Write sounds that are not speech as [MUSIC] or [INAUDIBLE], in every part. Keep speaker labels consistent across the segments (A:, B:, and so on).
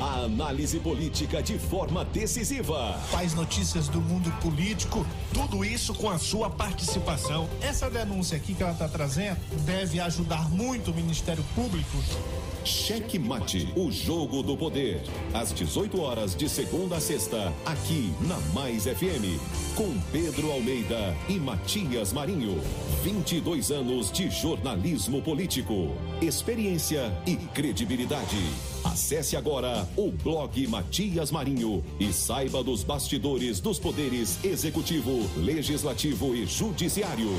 A: A análise política de forma decisiva.
B: Faz notícias do mundo político, tudo isso com a sua participação. Essa denúncia aqui que ela está trazendo deve ajudar muito o Ministério Público.
A: Cheque Mate, o jogo do poder. Às 18 horas de segunda a sexta, aqui na Mais FM, com Pedro Almeida e Matias Marinho. 22 anos de jornalismo político, experiência e credibilidade. Acesse agora o blog Matias Marinho e saiba dos bastidores dos poderes executivo, legislativo e judiciário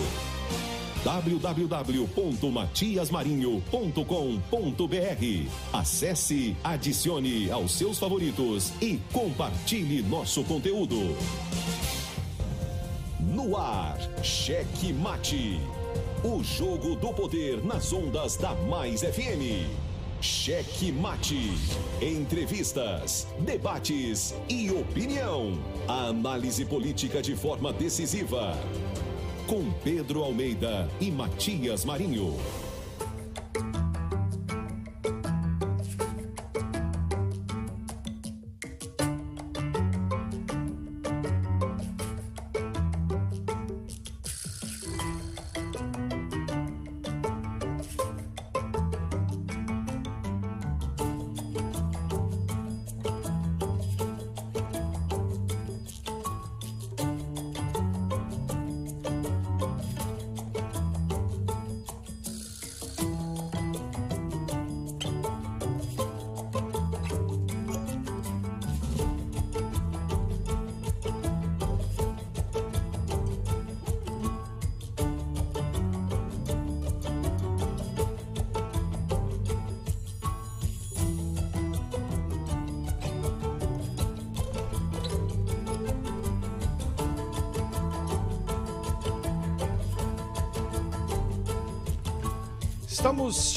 A: www.matiasmarinho.com.br. Acesse, adicione aos seus favoritos e compartilhe nosso conteúdo. No ar, Cheque Mate. O jogo do poder nas ondas da Mais FM. Cheque Mate. Entrevistas, debates e opinião. A análise política de forma decisiva com Pedro Almeida e Matias Marinho.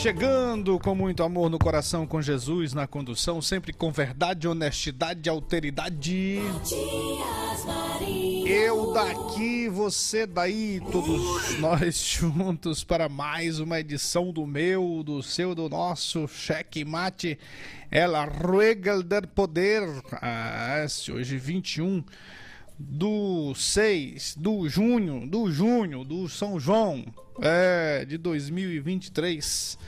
C: Chegando com muito amor no coração com Jesus na condução, sempre com verdade, honestidade, alteridade. Eu daqui, você daí, todos nós juntos para mais uma edição do meu, do seu, do nosso cheque mate. Ela Regel der Poder. Ah, hoje 21 do 6 do junho, do junho, do São João, é, de 2023.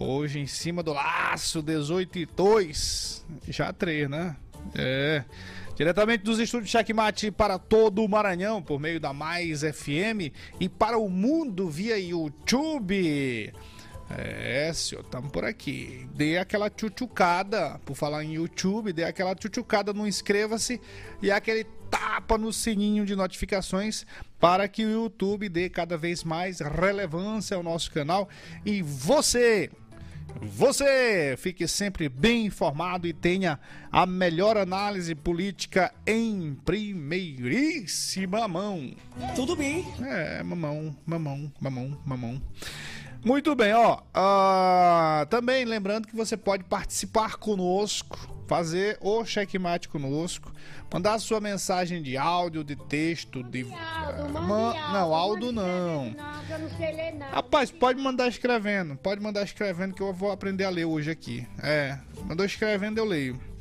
C: Hoje em cima do laço, 18 e 2, já 3, né? É. Diretamente dos estúdios Checkmate para todo o Maranhão, por meio da Mais FM e para o mundo via YouTube. É, senhor, estamos por aqui. Dê aquela tchutchucada, por falar em YouTube, dê aquela tchutchucada no inscreva-se e aquele tapa no sininho de notificações para que o YouTube dê cada vez mais relevância ao nosso canal e você você fique sempre bem informado e tenha a melhor análise política em primeiríssima mão.
D: Tudo bem.
C: É, mamão, mamão, mamão, mamão. Muito bem, ó. Uh, também lembrando que você pode participar conosco, fazer o checkmate conosco, mandar sua mensagem de áudio, de texto, de. Uh,
E: man...
C: Não, áudio não.
E: Não, eu não sei ler nada.
C: Rapaz, pode mandar escrevendo. Pode mandar escrevendo que eu vou aprender a ler hoje aqui. É, mandou escrevendo eu leio.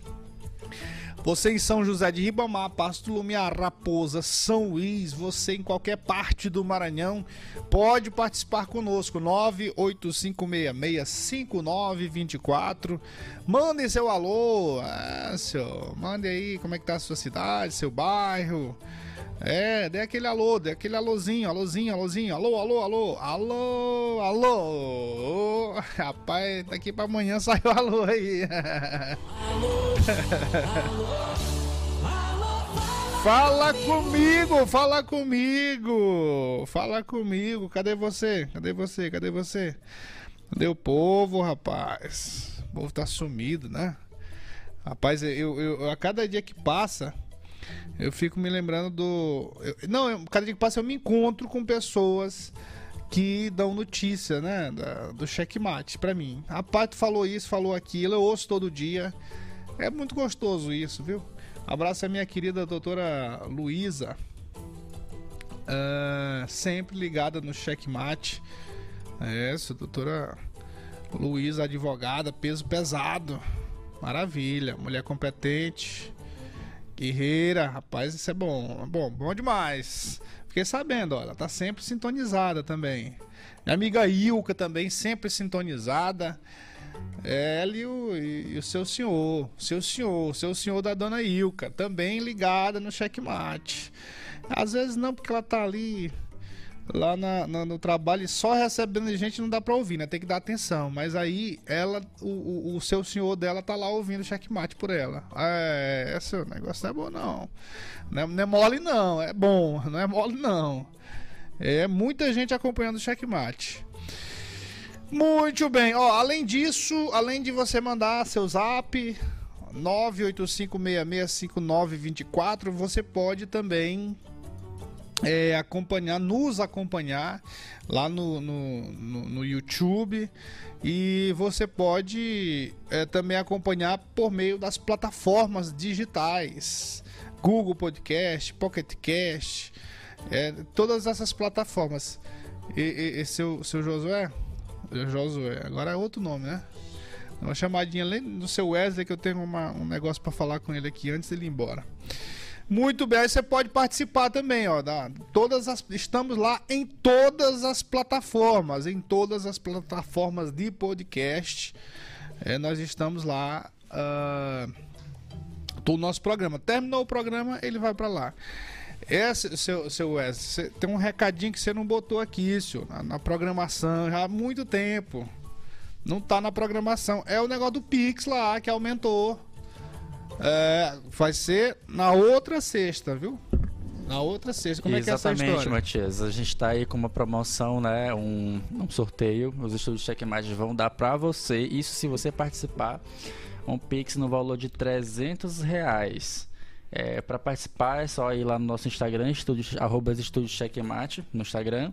C: Você em São José de Ribamar, Pasto Lumiar, Raposa, São Luís, você em qualquer parte do Maranhão, pode participar conosco. 985665924. Mande seu alô. Ah, senhor, mande aí como é que tá a sua cidade, seu bairro. É, dê aquele alô, dê aquele alôzinho, alôzinho, alôzinho, alô, alô, alô, alô, alô. [LAUGHS] Rapaz, daqui pra amanhã [LAUGHS] saiu alô aí. [LAUGHS] Fala comigo, fala comigo, fala comigo. Cadê você? Cadê você? Cadê você? Cadê o povo, rapaz? O povo tá sumido, né? Rapaz, eu, eu a cada dia que passa, eu fico me lembrando do. Eu, não, eu, cada dia que passa eu me encontro com pessoas que dão notícia, né? Da, do checkmate pra mim. A Pato falou isso, falou aquilo, eu ouço todo dia. É muito gostoso isso, viu? Abraço a minha querida doutora Luísa. Uh, sempre ligada no checkmate. É, essa doutora Luísa, advogada, peso pesado. Maravilha, mulher competente, guerreira, rapaz, isso é bom. Bom, bom demais. Fiquei sabendo, olha, tá sempre sintonizada também. Minha amiga Ilka também, sempre sintonizada. Ela e o, e o seu senhor, seu senhor, seu senhor da dona Ilka, também ligada no checkmate. Às vezes não, porque ela tá ali lá na, na, no trabalho só recebendo gente não dá pra ouvir, né? Tem que dar atenção. Mas aí ela, o, o, o seu senhor dela tá lá ouvindo checkmate por ela. É, esse negócio não é bom não. Não é, não é mole não, é bom, não é mole não. É muita gente acompanhando o checkmate. Muito bem, ó, além disso, além de você mandar seu zap 985665924, você pode também é, acompanhar, nos acompanhar lá no, no, no, no YouTube e você pode é, também acompanhar por meio das plataformas digitais, Google Podcast, Pocket Cast, é, todas essas plataformas. E, e, e seu, seu Josué, Josué, agora é outro nome, né? Uma chamadinha além do seu Wesley que eu tenho uma, um negócio para falar com ele aqui antes dele ir embora. Muito bem, você pode participar também, ó. Da, todas as, estamos lá em todas as plataformas, em todas as plataformas de podcast. É, nós estamos lá. Uh, nosso programa. Terminou o programa, ele vai para lá. Esse, seu, seu Wesley, tem um recadinho que você não botou aqui, senhor, na, na, programação já há muito tempo. Não tá na programação. É o negócio do Pix lá que aumentou. É, vai ser na outra sexta, viu? Na outra sexta, como
D: Exatamente,
C: é que é essa história?
D: Matias. A gente está aí com uma promoção, né? Um, um sorteio. Os estúdios Checkmate vão dar para você. Isso se você participar. Um Pix no valor de 300 reais. É, para participar é só ir lá no nosso Instagram, estúdio, arroba estúdio Checkmate, no Instagram,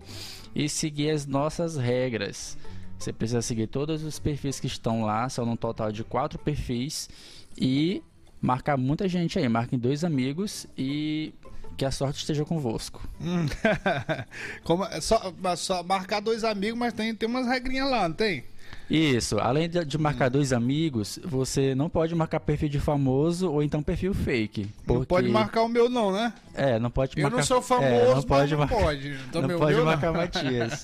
D: e seguir as nossas regras. Você precisa seguir todos os perfis que estão lá, são um total de quatro perfis, e marcar muita gente aí, marquem dois amigos e que a sorte esteja convosco.
C: Hum. [LAUGHS] Como, é só, só marcar dois amigos, mas tem, tem umas regrinhas lá, não tem?
D: Isso, além de, de marcar hum. dois amigos, você não pode marcar perfil de famoso ou então perfil fake.
C: Porque... Não pode marcar o meu não, né?
D: É, não pode
C: Eu
D: marcar...
C: não sou famoso, é, não pode não pode. [LAUGHS]
D: Então, não pode marcar não. Matias.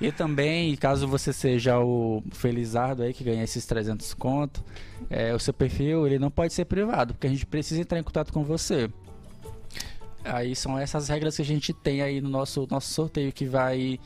D: e também, caso você seja o Felizardo aí que ganha esses 300 conto, é, o seu perfil ele não pode ser privado, porque a gente precisa entrar em contato com você. Aí são essas regras que a gente tem aí no nosso, nosso sorteio que vai.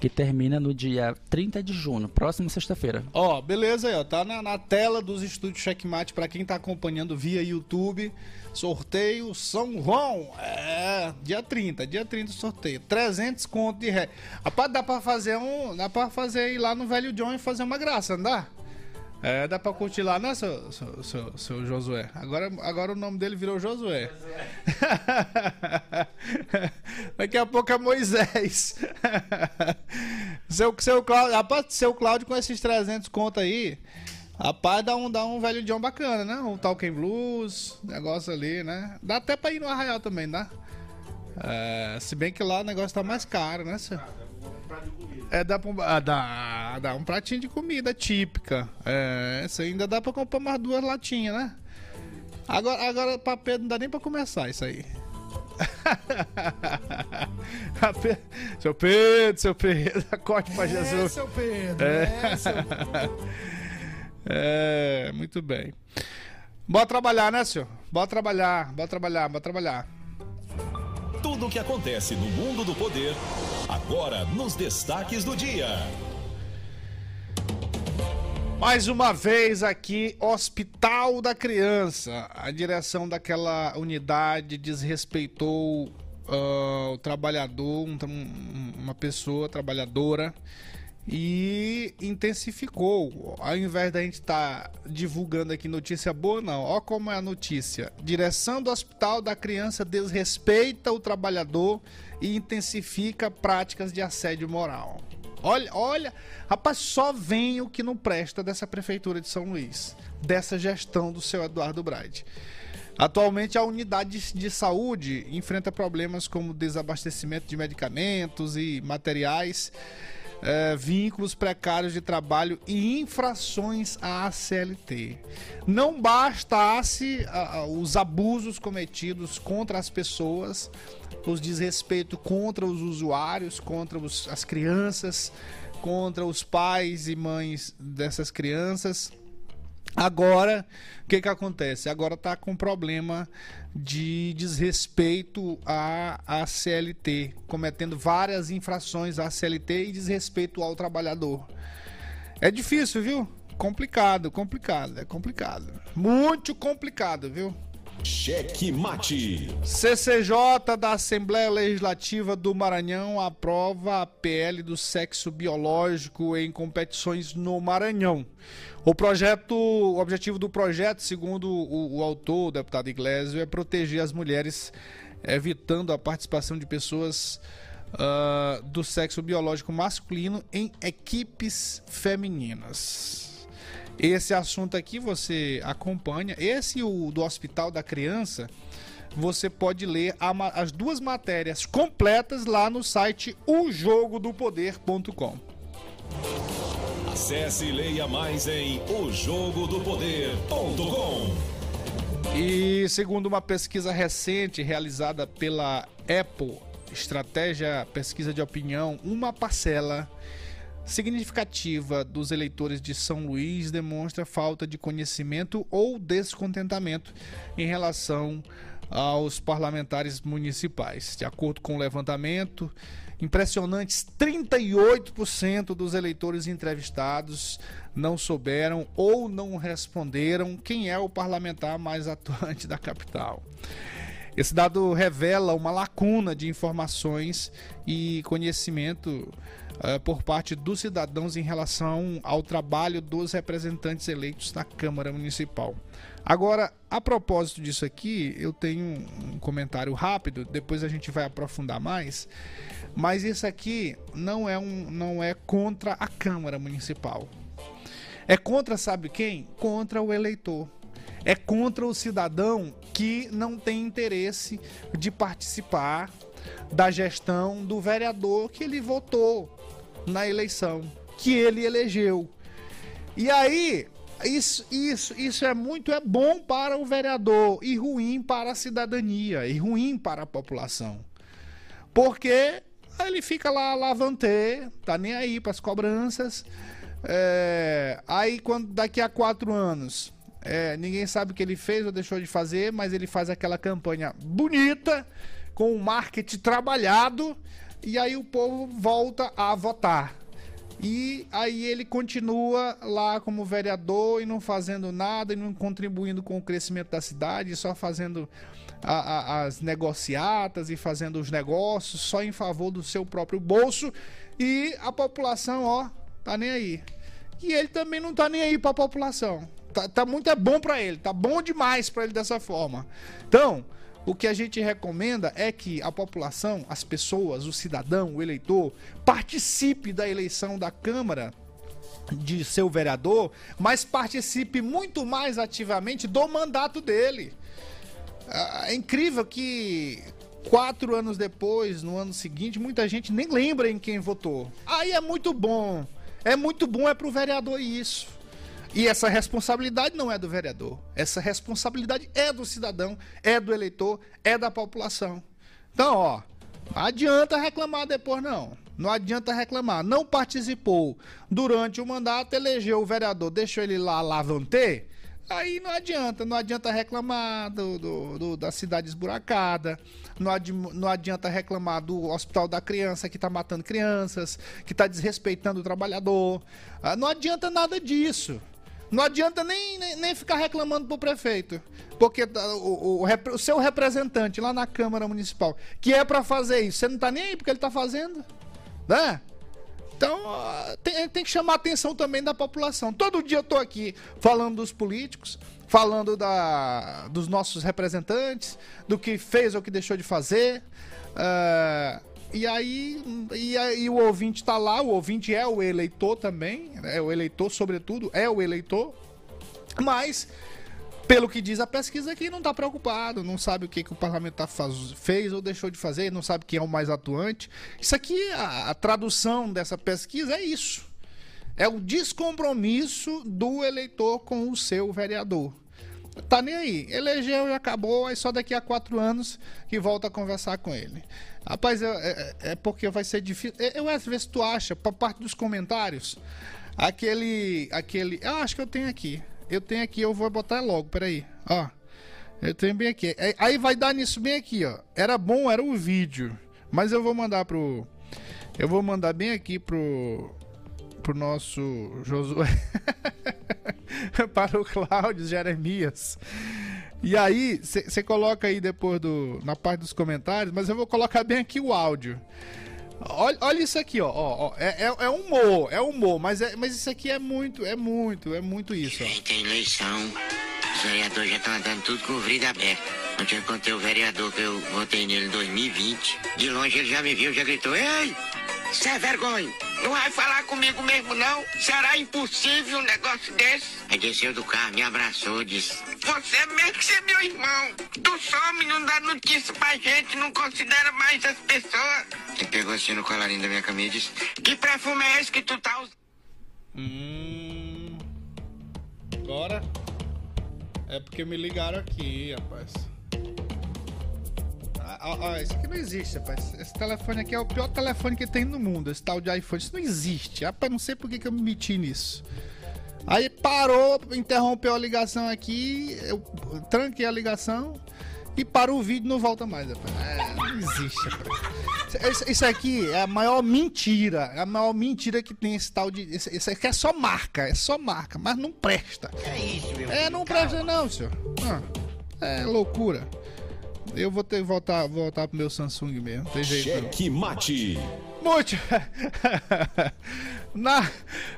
D: que termina no dia 30 de junho, próxima sexta-feira.
C: Ó, beleza aí, ó. Tá na, na tela dos estúdios Checkmate para quem tá acompanhando via YouTube. Sorteio São João. É, dia 30, dia 30 sorteio. 300 conto de ré. Rapaz, dá pra fazer um. Dá pra fazer ir lá no Velho John e fazer uma graça, não dá? É, dá pra curtir lá, né, seu, seu, seu, seu Josué? Agora, agora o nome dele virou Josué. [LAUGHS] Daqui a pouco é Moisés. seu, seu, Cláudio, rapaz, seu Cláudio com esses 300 conto aí, rapaz, dá um, dá um velho John bacana, né? Um Talking Blues, negócio ali, né? Dá até pra ir no Arraial também, dá? É, se bem que lá o negócio tá mais caro, né, senhor? É, dá pra, ah, dá, dá um pratinho de comida típica. É, isso ainda dá pra comprar mais duas latinhas, né? Agora, agora pra Pedro não dá nem pra começar isso aí. [LAUGHS] seu Pedro, seu Pedro, [LAUGHS] acorde pra Jesus. É,
B: seu Pedro, é, é seu... [LAUGHS]
C: é, muito bem. Bora trabalhar, né, senhor? Bora trabalhar, bora trabalhar, bora trabalhar.
A: Tudo o que acontece no mundo do poder, agora nos destaques do dia.
C: Mais uma vez aqui, Hospital da Criança. A direção daquela unidade desrespeitou uh, o trabalhador, um, uma pessoa trabalhadora e intensificou. Ao invés da gente estar tá divulgando aqui notícia boa, não. Ó como é a notícia. Direção do Hospital da Criança desrespeita o trabalhador e intensifica práticas de assédio moral. Olha, olha, rapaz, só vem o que não presta dessa prefeitura de São Luís, dessa gestão do seu Eduardo Braide. Atualmente, a unidade de saúde enfrenta problemas como desabastecimento de medicamentos e materiais é, vínculos precários de trabalho e infrações à CLT. Não bastasse os abusos cometidos contra as pessoas, os desrespeito contra os usuários, contra os, as crianças, contra os pais e mães dessas crianças Agora, o que que acontece? Agora está com problema de desrespeito à, à CLT, cometendo várias infrações à CLT e desrespeito ao trabalhador. É difícil, viu? Complicado, complicado, é complicado. Muito complicado, viu?
A: Cheque mate.
C: CCJ da Assembleia Legislativa do Maranhão aprova a PL do sexo biológico em competições no Maranhão. O projeto, o objetivo do projeto, segundo o, o autor, o deputado Iglesio, é proteger as mulheres, evitando a participação de pessoas uh, do sexo biológico masculino em equipes femininas. Esse assunto aqui você acompanha. Esse o do Hospital da Criança, você pode ler a, as duas matérias completas lá no site ojogodopoder.com.
A: Acesse e leia mais em ojogodopoder.com.
C: E segundo uma pesquisa recente realizada pela Apple, Estratégia Pesquisa de Opinião, uma parcela significativa dos eleitores de São Luís demonstra falta de conhecimento ou descontentamento em relação aos parlamentares municipais. De acordo com o levantamento, impressionantes 38% dos eleitores entrevistados não souberam ou não responderam quem é o parlamentar mais [LAUGHS] atuante da capital. Esse dado revela uma lacuna de informações e conhecimento uh, por parte dos cidadãos em relação ao trabalho dos representantes eleitos na Câmara Municipal. Agora, a propósito disso aqui, eu tenho um comentário rápido, depois a gente vai aprofundar mais. Mas isso aqui não é, um, não é contra a Câmara Municipal. É contra, sabe quem? Contra o eleitor. É contra o cidadão que não tem interesse de participar da gestão do vereador que ele votou na eleição, que ele elegeu. E aí, isso, isso, isso é muito é bom para o vereador e ruim para a cidadania e ruim para a população. Porque ele fica lá lavante, tá nem aí para as cobranças. É, aí quando daqui a quatro anos é, ninguém sabe o que ele fez ou deixou de fazer, mas ele faz aquela campanha bonita com o marketing trabalhado e aí o povo volta a votar. E aí ele continua lá como vereador e não fazendo nada e não contribuindo com o crescimento da cidade, só fazendo a, a, as negociatas e fazendo os negócios só em favor do seu próprio bolso e a população, ó, tá nem aí. E ele também não tá nem aí para a população. Tá, tá muito é bom para ele, tá bom demais para ele dessa forma. Então, o que a gente recomenda é que a população, as pessoas, o cidadão, o eleitor, participe da eleição da Câmara de seu vereador, mas participe muito mais ativamente do mandato dele. Ah, é incrível que quatro anos depois, no ano seguinte, muita gente nem lembra em quem votou. Aí é muito bom. É muito bom é pro vereador isso. E essa responsabilidade não é do vereador. Essa responsabilidade é do cidadão, é do eleitor, é da população. Então, ó, adianta reclamar depois, não. Não adianta reclamar. Não participou durante o mandato, elegeu o vereador, deixou ele lá lavante. Aí não adianta, não adianta reclamar do, do, do da cidade esburacada, não, adi, não adianta reclamar do hospital da criança que está matando crianças, que está desrespeitando o trabalhador. Ah, não adianta nada disso. Não adianta nem, nem, nem, ficar reclamando pro prefeito. Porque tá, o, o, o, o, seu representante lá na Câmara Municipal, que é para fazer isso, você não tá nem aí porque ele tá fazendo. Né? Então, tem, tem, que chamar a atenção também da população. Todo dia eu tô aqui falando dos políticos, falando da, dos nossos representantes, do que fez ou que deixou de fazer. Uh, e aí, e aí o ouvinte está lá, o ouvinte é o eleitor também, é o eleitor, sobretudo, é o eleitor. Mas, pelo que diz a pesquisa aqui, não está preocupado, não sabe o que, que o parlamentar faz, fez ou deixou de fazer, não sabe quem é o mais atuante. Isso aqui, a, a tradução dessa pesquisa é isso. É o descompromisso do eleitor com o seu vereador. Tá nem aí. Elegeu e acabou, aí só daqui a quatro anos que volta a conversar com ele. Rapaz, é, é, é porque vai ser difícil. Eu às vezes tu acha, por parte dos comentários, aquele. aquele. Eu acho que eu tenho aqui. Eu tenho aqui, eu vou botar logo, peraí. Ó. Eu tenho bem aqui. É, aí vai dar nisso bem aqui, ó. Era bom, era o vídeo. Mas eu vou mandar pro. Eu vou mandar bem aqui pro. Pro nosso Josué. [LAUGHS] para o Cláudio Jeremias. E aí, você coloca aí depois do. na parte dos comentários, mas eu vou colocar bem aqui o áudio. Olha, olha isso aqui, ó. ó, ó é, é, é, humor, é humor, mas, é, mas isso aqui é muito, é muito, é muito isso. Ó.
E: Tem eleição, os vereadores já estão andando tudo com o vidro aberto. Ontem eu encontrei o vereador que eu votei nele em 2020. De longe ele já me viu, já gritou: Ei, você é vergonha. Não vai falar comigo mesmo, não? Será impossível um negócio desse? Aí desceu do carro, me abraçou, disse: Você é mesmo que você é meu irmão. Tu some, não dá notícia pra gente, não considera mais as pessoas. Ele pegou assim no colarinho da minha camisa e disse: Que perfume é esse que tu tá usando?
C: Hum. Agora. É porque me ligaram aqui, rapaz. Ah, isso aqui não existe, rapaz. Esse telefone aqui é o pior telefone que tem no mundo, esse tal de iPhone. Isso não existe. Rapaz, não sei por que, que eu me meti nisso. Aí parou, interrompeu a ligação aqui, eu tranquei a ligação e parou o vídeo não volta mais, rapaz. É, não existe, rapaz. Isso, aqui é a maior mentira. É a maior mentira que tem esse tal de. Isso aqui é só marca, é só marca, mas não presta.
E: É isso, meu
C: É, não presta, não, senhor. Ah, é loucura. Eu vou ter que voltar, voltar pro meu Samsung mesmo. Tem jeito
A: Cheque não. mate.
C: Muito. [LAUGHS] na,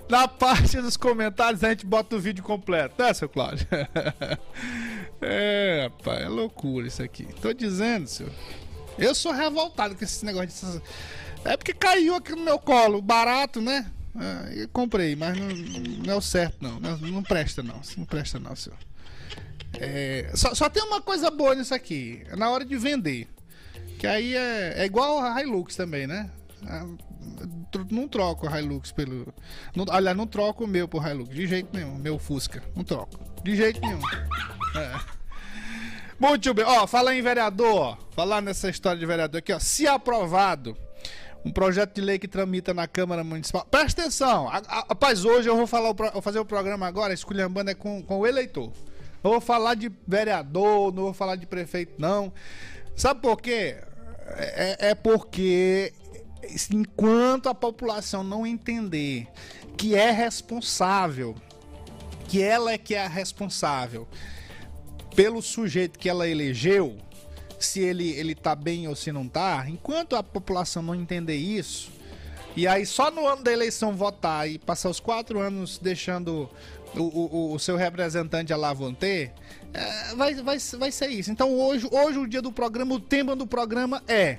C: na parte dos comentários a gente bota o vídeo completo, né, seu Cláudio? [LAUGHS] é, rapaz, é loucura isso aqui. Tô dizendo, senhor. Eu sou revoltado com esse negócio de. É porque caiu aqui no meu colo, barato, né? Ah, comprei, mas não, não é o certo, não. não. Não presta, não. Não presta, não, senhor. É, só, só, tem uma coisa boa nisso aqui, é na hora de vender. Que aí é, é igual a Hilux também, né? Ah, não troco o Hilux pelo. Não, aliás, não troco o meu por Hilux, de jeito nenhum. Meu Fusca, não troco. De jeito nenhum. É. Muito bem, ó, falar em vereador, falar nessa história de vereador aqui, ó. Se aprovado um projeto de lei que tramita na Câmara Municipal. Presta atenção, rapaz, hoje eu vou falar, vou fazer o programa agora, esculhambando é com, com o eleitor. Não vou falar de vereador, não vou falar de prefeito, não. Sabe por quê? É, é porque enquanto a população não entender que é responsável, que ela é que é a responsável pelo sujeito que ela elegeu, se ele ele tá bem ou se não tá, enquanto a população não entender isso, e aí só no ano da eleição votar e passar os quatro anos deixando o, o, o seu representante lá vão ter, é, vai, vai, vai ser isso. Então hoje, hoje o dia do programa, o tema do programa é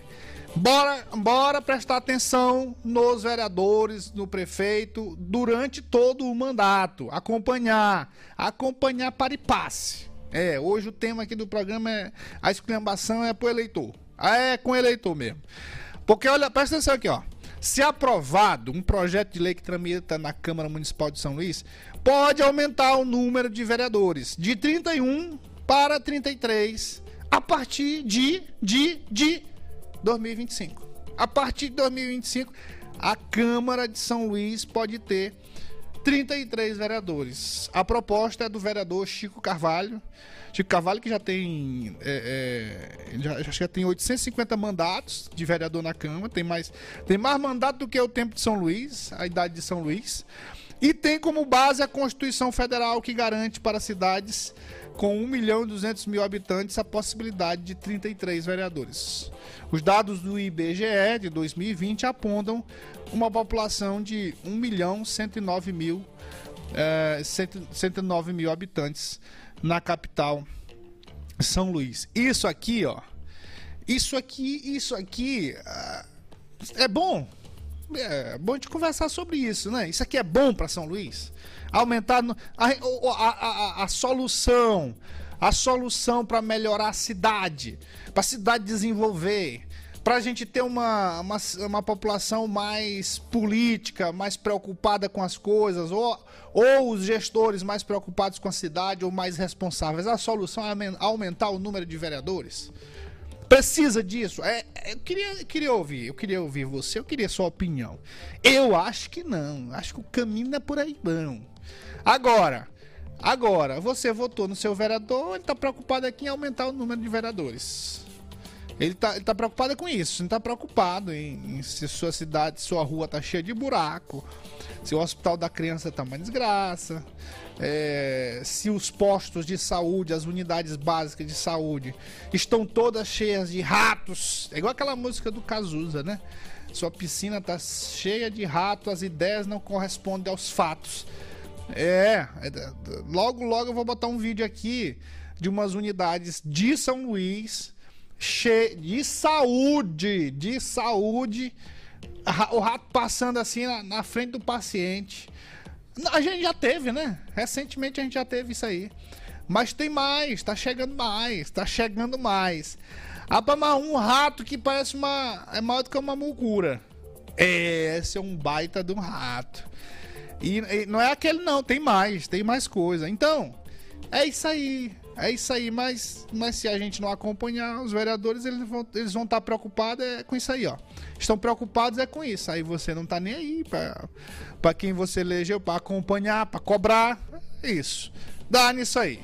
C: Bora, bora prestar atenção nos vereadores, no prefeito, durante todo o mandato. Acompanhar. Acompanhar para e passe. É, hoje o tema aqui do programa é a exclamação é pro eleitor. Ah, é com eleitor mesmo. Porque olha, presta atenção aqui, ó. Se aprovado um projeto de lei que tramita na Câmara Municipal de São Luís, pode aumentar o número de vereadores de 31 para 33 a partir de, de, de 2025. A partir de 2025, a Câmara de São Luís pode ter 33 vereadores. A proposta é do vereador Chico Carvalho. Chico Carvalho que já tem é, é, já, já tem 850 mandatos de vereador na Câmara, tem mais tem mais mandato do que o tempo de São Luís, a idade de São Luís. E tem como base a Constituição Federal que garante para cidades com 1 milhão e 200 mil habitantes a possibilidade de 33 vereadores. Os dados do IBGE de 2020 apontam uma população de 1 milhão 109 mil, é, 109 mil habitantes na capital São Luís. Isso aqui, ó. Isso aqui, isso aqui uh, é bom. É bom de conversar sobre isso, né? Isso aqui é bom para São Luís. Aumentar a, a, a, a solução, a solução para melhorar a cidade, para a cidade desenvolver, para a gente ter uma, uma, uma, população mais política, mais preocupada com as coisas, ou, ou os gestores mais preocupados com a cidade ou mais responsáveis. A solução é aumentar o número de vereadores. Precisa disso? É, é, eu queria, queria ouvir, eu queria ouvir você, eu queria sua opinião. Eu acho que não, acho que o caminho não é por aí não. Agora, agora, você votou no seu vereador, ele está preocupado aqui em aumentar o número de vereadores. Ele está ele tá preocupado com isso, não está preocupado em, em se sua cidade, sua rua está cheia de buraco, se o hospital da criança está uma desgraça, é, se os postos de saúde, as unidades básicas de saúde estão todas cheias de ratos. É igual aquela música do Cazuza, né? Sua piscina está cheia de ratos, as ideias não correspondem aos fatos. É, é, logo, logo eu vou botar um vídeo aqui de umas unidades de São Luís cheio de saúde, de saúde. O rato passando assim na, na frente do paciente a gente já teve, né? Recentemente a gente já teve isso aí. Mas tem mais, tá chegando mais, tá chegando mais. Abama um rato que parece uma. é maior do que uma mucura. Esse é um baita de um rato. E, e, não é aquele não, tem mais, tem mais coisa. Então, é isso aí. É isso aí, mas, mas se a gente não acompanhar, os vereadores eles vão eles vão estar tá preocupados é com isso aí, ó. Estão preocupados é com isso. Aí você não tá nem aí para quem você elegeu, para acompanhar, para cobrar. É isso. Dá nisso aí.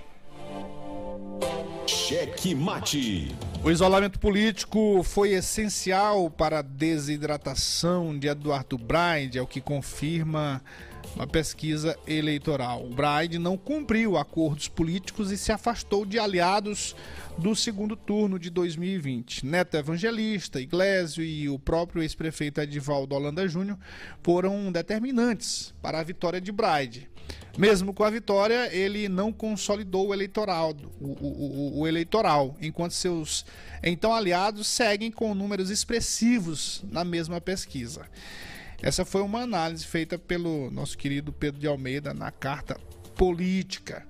A: Cheque mate.
C: O isolamento político foi essencial para a desidratação de Eduardo Braide, é o que confirma uma pesquisa eleitoral. O Braide não cumpriu acordos políticos e se afastou de aliados do segundo turno de 2020. Neto Evangelista, Iglesio e o próprio ex-prefeito Edivaldo Holanda Júnior foram determinantes para a vitória de Braide. Mesmo com a vitória, ele não consolidou o eleitoral, o, o, o, eleitoral, enquanto seus então aliados seguem com números expressivos na mesma pesquisa. Essa foi uma análise feita pelo nosso querido Pedro de Almeida na carta política.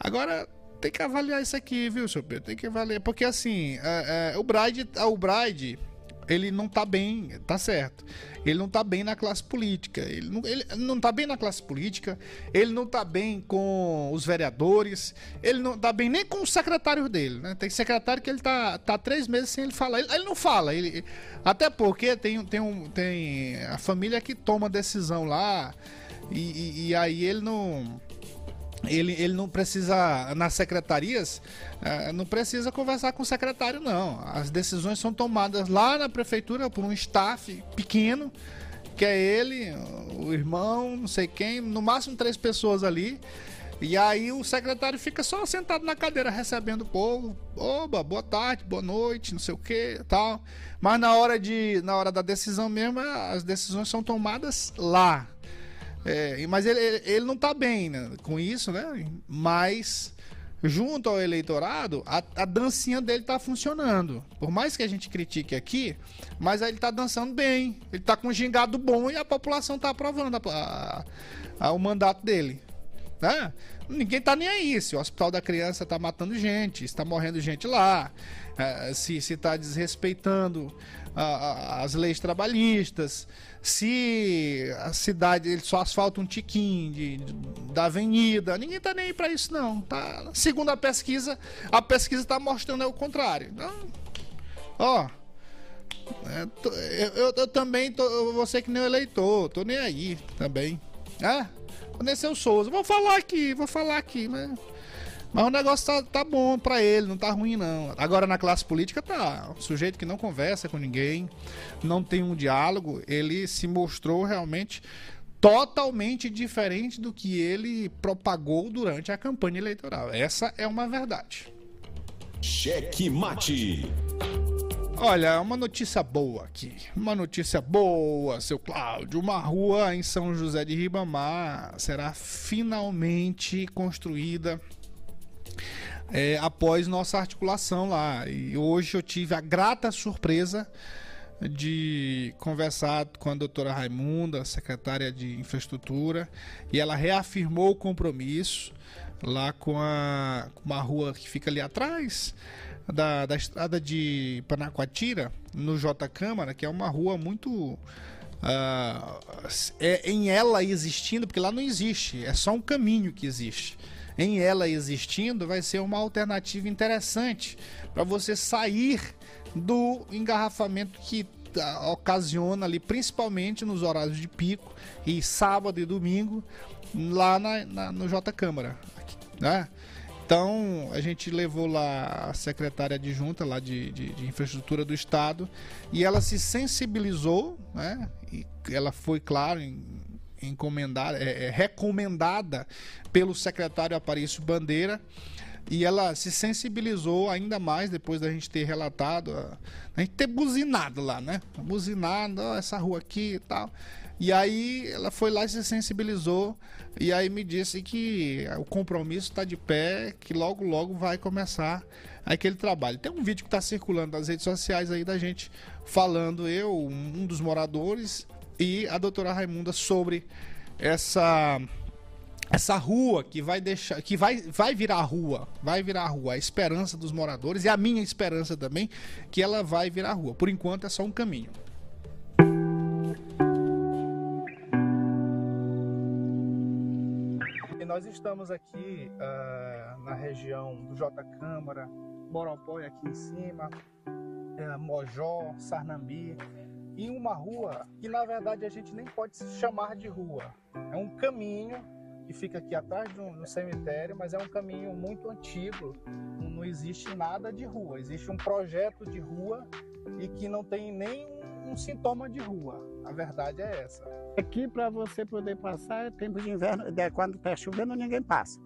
C: Agora, tem que avaliar isso aqui, viu, seu Pedro? Tem que avaliar. Porque assim, é, é, o Bride, o Bride, ele não tá bem, tá certo. Ele não tá bem na classe política. Ele não, ele não tá bem na classe política. Ele não tá bem com os vereadores. Ele não tá bem nem com os secretários dele, né? Tem secretário que ele tá, tá três meses sem ele falar. Ele, ele não fala. Ele, até porque tem, tem, um, tem a família que toma decisão lá. E, e, e aí ele não ele, ele não precisa, nas secretarias, é, não precisa conversar com o secretário, não. As decisões são tomadas lá na prefeitura por um staff pequeno, que é ele, o irmão, não sei quem, no máximo três pessoas ali. E aí o secretário fica só sentado na cadeira recebendo o povo. Oba, boa tarde, boa noite, não sei o que, tal. Mas na hora de, na hora da decisão mesmo, as decisões são tomadas lá. É, mas ele, ele não está bem né, com isso, né? Mas junto ao eleitorado, a, a dancinha dele está funcionando. Por mais que a gente critique aqui, mas ele está dançando bem. Ele está com um gingado bom e a população está aprovando a, a, o mandato dele. Né? Ninguém tá nem aí. Se o hospital da criança está matando gente, está morrendo gente lá, é, se está desrespeitando as leis trabalhistas, se a cidade ele só asfalta um tiquinho de, da avenida, ninguém tá nem aí para isso não, tá? Segundo a pesquisa, a pesquisa está mostrando é o contrário. Então, ó, é, eu, eu, eu, também tô, você que nem eleitor, tô nem aí também, é? Conhecer o Souza, vou falar aqui, vou falar aqui, mas mas o negócio tá, tá bom para ele, não tá ruim não. Agora na classe política tá. O sujeito que não conversa com ninguém, não tem um diálogo, ele se mostrou realmente totalmente diferente do que ele propagou durante a campanha eleitoral. Essa é uma verdade.
A: Cheque mate.
C: Olha, uma notícia boa aqui. Uma notícia boa, seu Cláudio. Uma rua em São José de Ribamar será finalmente construída é, após nossa articulação lá. E hoje eu tive a grata surpresa de conversar com a doutora Raimunda, secretária de Infraestrutura, e ela reafirmou o compromisso lá com a uma rua que fica ali atrás da, da estrada de Panacoatira, no J Câmara, que é uma rua muito. Uh, é, em ela existindo, porque lá não existe, é só um caminho que existe. Em ela existindo, vai ser uma alternativa interessante para você sair do engarrafamento que ah, ocasiona ali, principalmente nos horários de pico e sábado e domingo, lá na, na no J Câmara. Né? Então, a gente levou lá a secretária adjunta lá de, de, de, infraestrutura do estado e ela se sensibilizou, né? E ela foi, claro, encomendada, é, é, recomendada pelo secretário Aparício Bandeira e ela se sensibilizou ainda mais depois da gente ter relatado, a gente ter buzinado lá, né? Buzinado, ó, essa rua aqui e tal. E aí ela foi lá e se sensibilizou e aí me disse que o compromisso está de pé, que logo logo vai começar aquele trabalho. Tem um vídeo que está circulando nas redes sociais aí da gente falando eu, um dos moradores e a doutora Raimunda sobre essa essa rua que vai deixar que vai vai virar rua, vai virar rua, a esperança dos moradores e a minha esperança também que ela vai virar rua. Por enquanto é só um caminho. Nós estamos aqui uh, na região do J Câmara, Morompóia aqui em cima, uh, Mojó, Sarnambi, em uma rua que na verdade a gente nem pode chamar de rua. É um caminho que fica aqui atrás do, no cemitério, mas é um caminho muito antigo. Não, existe nada de rua. Existe um projeto de rua e que não tem nem um sintoma de rua. A verdade é essa.
F: Aqui para você poder passar é tempo de inverno, é, quando está chovendo ninguém passa.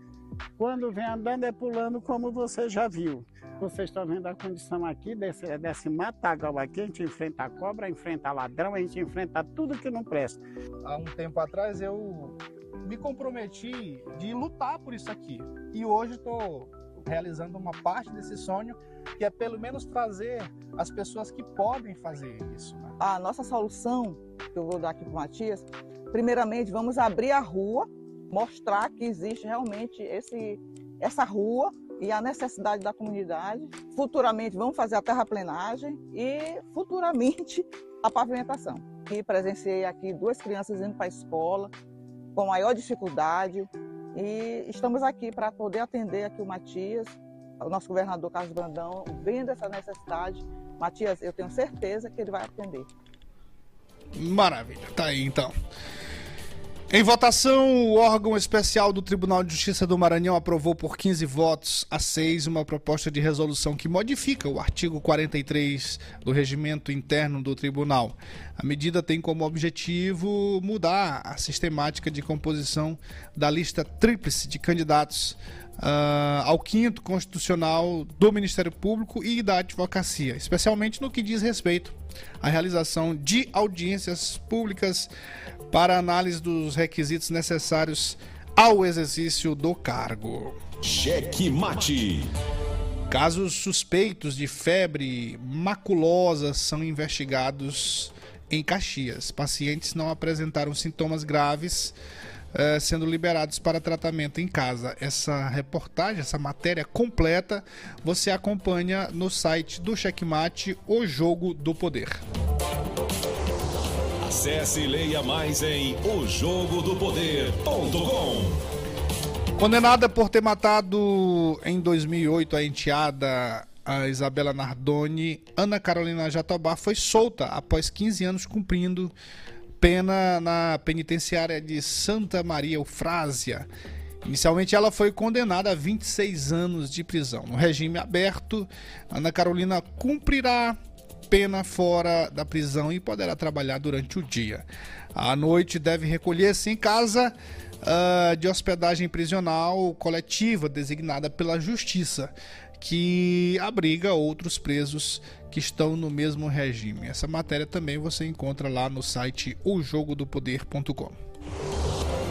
F: Quando vem andando é pulando como você já viu. Vocês estão vendo a condição aqui desse, desse matagal aqui, a gente enfrenta a cobra, enfrenta ladrão, a gente enfrenta tudo que não presta.
C: Há um tempo atrás eu me comprometi de lutar por isso aqui. E hoje estou realizando uma parte desse sonho, que é pelo menos trazer as pessoas que podem fazer isso. Né?
G: A nossa solução, que eu vou dar aqui para o Matias, primeiramente vamos abrir a rua, mostrar que existe realmente esse, essa rua e a necessidade da comunidade. Futuramente vamos fazer a terraplenagem e futuramente a pavimentação. E presenciei aqui duas crianças indo para a escola com maior dificuldade, e estamos aqui para poder atender aqui o Matias, o nosso governador Carlos Brandão, vendo essa necessidade. Matias, eu tenho certeza que ele vai atender.
C: Maravilha, tá aí então. Em votação, o órgão especial do Tribunal de Justiça do Maranhão aprovou por 15 votos a 6 uma proposta de resolução que modifica o artigo 43 do regimento interno do tribunal. A medida tem como objetivo mudar a sistemática de composição da lista tríplice de candidatos uh, ao quinto constitucional do Ministério Público e da Advocacia, especialmente no que diz respeito à realização de audiências públicas para análise dos requisitos necessários ao exercício do cargo.
A: Cheque mate.
C: Casos suspeitos de febre maculosa são investigados em Caxias. Pacientes não apresentaram sintomas graves, eh, sendo liberados para tratamento em casa. Essa reportagem, essa matéria completa, você acompanha no site do Checkmate, O Jogo do Poder.
A: Acesse e leia mais em ojogodopoder.com.
C: Condenada por ter matado em 2008 a enteada a Isabela Nardoni, Ana Carolina Jatobá foi solta após 15 anos cumprindo pena na penitenciária de Santa Maria Eufrásia. Inicialmente, ela foi condenada a 26 anos de prisão. No regime aberto, Ana Carolina cumprirá pena fora da prisão e poderá trabalhar durante o dia. À noite deve recolher-se em casa uh, de hospedagem prisional coletiva designada pela Justiça, que abriga outros presos que estão no mesmo regime. Essa matéria também você encontra lá no site ojogodopoder.com.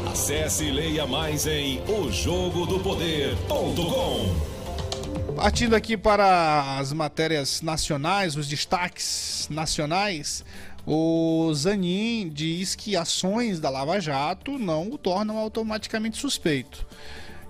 A: Acesse e leia mais em ojogodopoder.com.
C: Partindo aqui para as matérias nacionais, os destaques nacionais, o Zanin diz que ações da Lava Jato não o tornam automaticamente suspeito.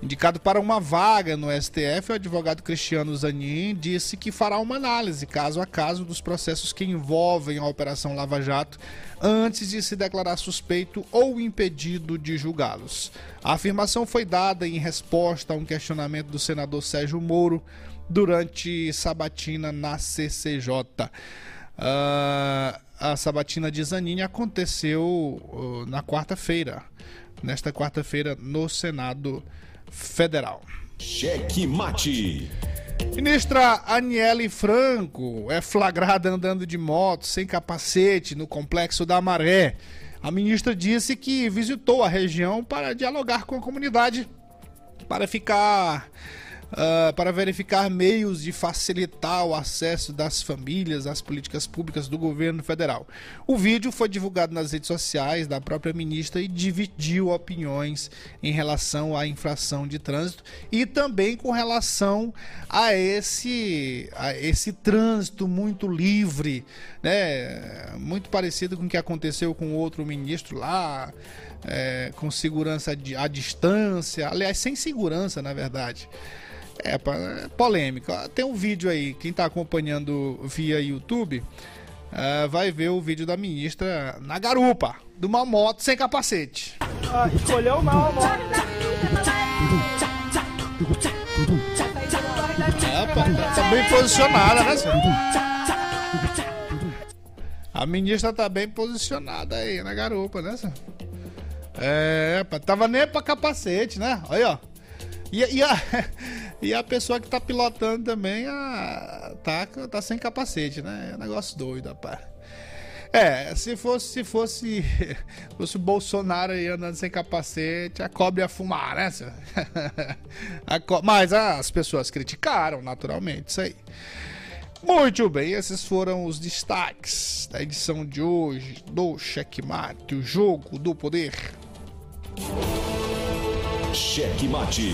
C: Indicado para uma vaga no STF, o advogado Cristiano Zanin disse que fará uma análise caso a caso dos processos que envolvem a Operação Lava Jato antes de se declarar suspeito ou impedido de julgá-los. A afirmação foi dada em resposta a um questionamento do senador Sérgio Moro durante sabatina na CCJ. Uh, ah, a sabatina de Zanini aconteceu uh, na quarta-feira, nesta quarta-feira no Senado Federal.
A: Cheque mate.
C: Ministra Aniele Franco é flagrada andando de moto sem capacete no complexo da Maré. A ministra disse que visitou a região para dialogar com a comunidade, para ficar uh, para verificar meios de facilitar o acesso das famílias às políticas públicas do governo federal. O vídeo foi divulgado nas redes sociais da própria ministra e dividiu opiniões em relação à infração de trânsito e também com relação a esse, a esse trânsito muito livre, né? muito parecido com o que aconteceu com outro ministro lá. É, com segurança à distância, aliás, sem segurança, na verdade. É, é polêmica. Tem um vídeo aí, quem está acompanhando via YouTube uh, vai ver o vídeo da ministra na garupa, de uma moto sem capacete.
H: Ah, escolheu mal a moto.
C: É, tá bem posicionada, né, senhor? A ministra tá bem posicionada aí na garupa, né, senhor? É, tava nem pra capacete, né? Olha, ó. E, e, a, [LAUGHS] e a pessoa que tá pilotando também a, tá, tá sem capacete, né? É um negócio doido, rapaz. É, se fosse, se fosse, [LAUGHS] fosse o Bolsonaro aí andando sem capacete, a cobra ia fumar, né? [LAUGHS] Co... Mas as pessoas criticaram, naturalmente, isso aí. Muito bem, esses foram os destaques da edição de hoje do Checkmate, o jogo do poder.
A: Cheque Mate.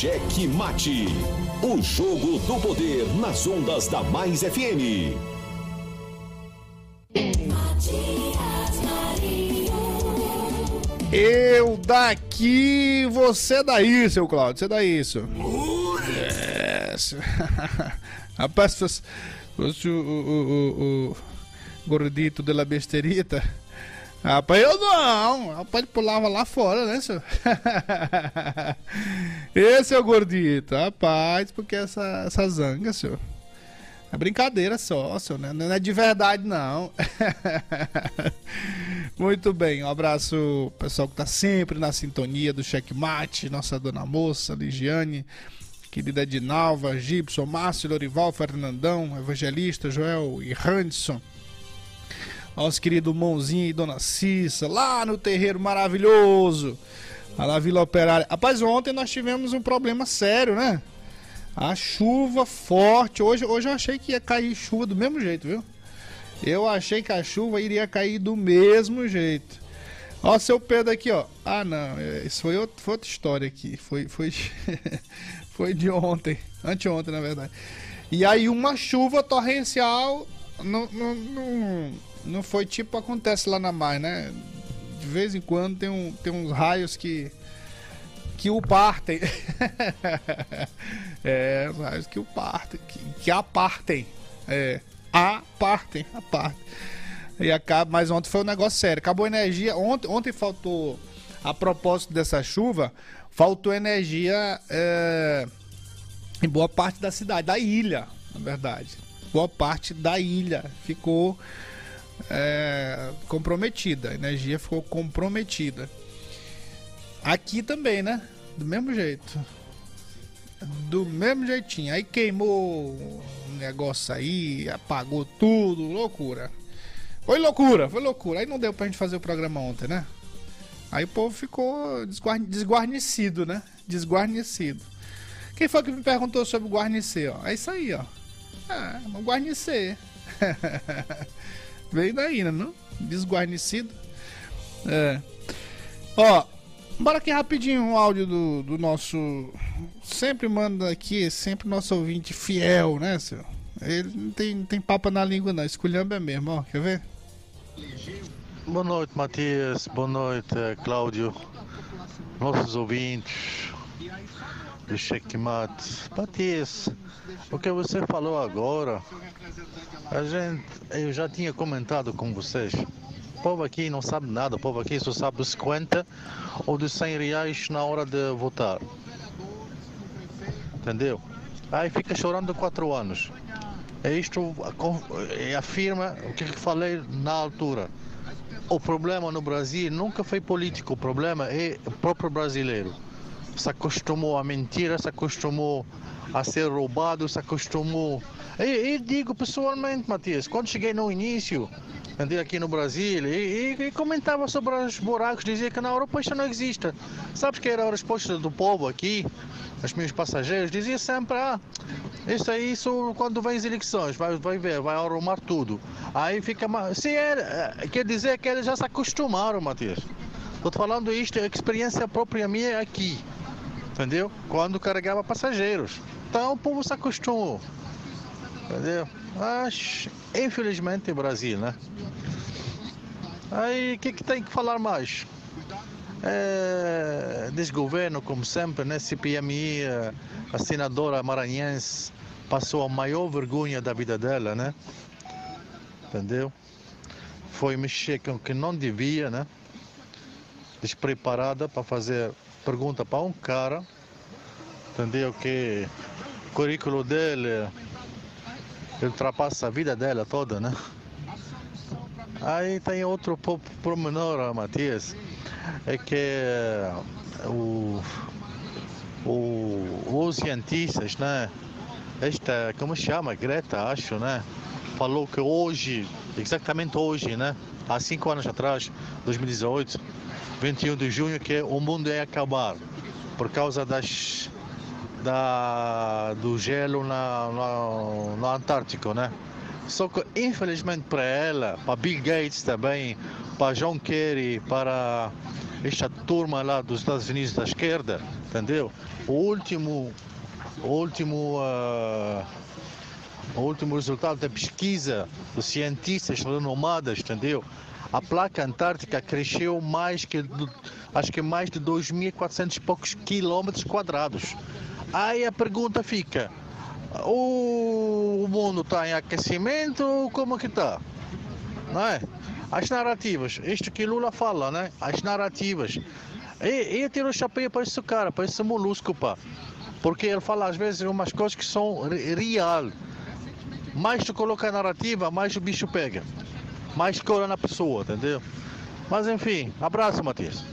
A: Cheque Mate. O jogo do poder nas ondas da Mais FM.
C: Eu daqui, você daí, seu Claudio, você daí, isso. É. [LAUGHS] Rapaz, se fosse, fosse o, o, o, o gordito de la besterita Rapaz, eu não. Rapaz, pulava lá fora, né, senhor? Esse é o gordito. Rapaz, porque essa, essa zanga, senhor? É brincadeira só, senhor, né? Não é de verdade, não. [LAUGHS] Muito bem, um abraço pessoal que está sempre na sintonia do Checkmate, nossa dona moça, Ligiane, querida Dinalva, Gibson, Márcio, Lorival, Fernandão, Evangelista, Joel e Hanson. Nosso querido Mãozinho e Dona Cissa, lá no terreiro maravilhoso, lá na Vila Operária. Rapaz, ontem nós tivemos um problema sério, né? A chuva forte. Hoje, hoje eu achei que ia cair chuva do mesmo jeito, viu? Eu achei que a chuva iria cair do mesmo jeito. Ó, seu Pedro aqui, ó. Ah, não. é, Isso foi, foi outra história aqui. Foi, foi, [LAUGHS] foi de ontem. Anteontem, na verdade. E aí, uma chuva torrencial. Não, não foi tipo acontece lá na mar, né? De vez em quando tem, um, tem uns raios que. Que o partem. [LAUGHS] é, os raios que o partem. Que, que a partem. É a partem, a. E acaba, mas ontem foi um negócio sério. Acabou a energia. Ontem, ontem faltou, a propósito dessa chuva, faltou energia é, em boa parte da cidade, da ilha, na verdade. Boa parte da ilha ficou é, comprometida. A energia ficou comprometida. Aqui também, né? Do mesmo jeito. Do mesmo jeitinho. Aí queimou o negócio aí, apagou tudo, loucura. Foi loucura, foi loucura. Aí não deu pra gente fazer o programa ontem, né? Aí o povo ficou desguarne- desguarnecido, né? Desguarnecido. Quem foi que me perguntou sobre guarnecer, ó? É isso aí, ó. Ah, guarnecer. [LAUGHS] Veio daí, né? Não? Desguarnecido. É. Ó, bora aqui rapidinho um áudio do, do nosso. Sempre manda aqui, sempre nosso ouvinte fiel, né, senhor? Ele não tem, não tem papo na língua, não. Esculhamba é mesmo, ó. Quer ver?
I: Boa noite, Matias. Boa noite, Cláudio. Nossos ouvintes do Checkmate. Matias, o que você falou agora, a gente, eu já tinha comentado com vocês. O povo aqui não sabe nada, o povo aqui só sabe dos 50 ou dos 100 reais na hora de votar. Entendeu? Aí fica chorando 4 anos. É isto é, afirma o que falei na altura. O problema no Brasil nunca foi político, o problema é o próprio brasileiro. Se acostumou a mentira, se acostumou a ser roubado, se acostumou. E, e digo pessoalmente, Matias, quando cheguei no início, andei aqui no Brasil e, e- e comentava sobre os buracos, dizia que na Europa isso não existe. Sabes que era a resposta do povo aqui, os meus passageiros, dizia sempre, ah, isso aí, isso quando vem as eleições, vai, vai ver, vai arrumar tudo. Aí fica. Se é, é, quer dizer que eles já se acostumaram, Matias. Estou falando isto, é experiência própria minha aqui. Entendeu? Quando carregava passageiros. Então o povo se acostumou. Entendeu? Mas, infelizmente, Brasil, né? Aí, o que, que tem que falar mais? É, desgoverno, como sempre, né? CPMI, a senadora maranhense passou a maior vergonha da vida dela, né? Entendeu? Foi mexer com o que não devia, né? Despreparada para fazer pergunta para um cara, entendeu? Que o currículo dele ultrapassa a vida dela toda, né? Aí tem outro pormenor, Matias, é que o, o, os cientistas, né? Esta, como se chama? Greta, acho, né? Falou que hoje, exatamente hoje, né? Há cinco anos atrás, 2018, 21 de junho, que o mundo ia acabar por causa das da, do gelo na, na, no Antártico, né? Só que, infelizmente, para ela, para Bill Gates também, para John Kerry, para esta turma lá dos Estados Unidos da esquerda, entendeu? O último, o último, ah, o último resultado da pesquisa dos cientistas renomados, entendeu? A placa antártica cresceu mais que, acho que mais de 2.400 e poucos quilômetros quadrados. Aí a pergunta fica, o mundo está em aquecimento ou como que está? Não é? As narrativas, isto que Lula fala, né? As narrativas. E, eu tiro o chapéu para esse cara, para esse molusco, pá. Porque ele fala às vezes umas coisas que são re- real. Mais tu coloca a narrativa, mais o bicho pega. Mais cola na pessoa, entendeu? Mas enfim, abraço, Matias.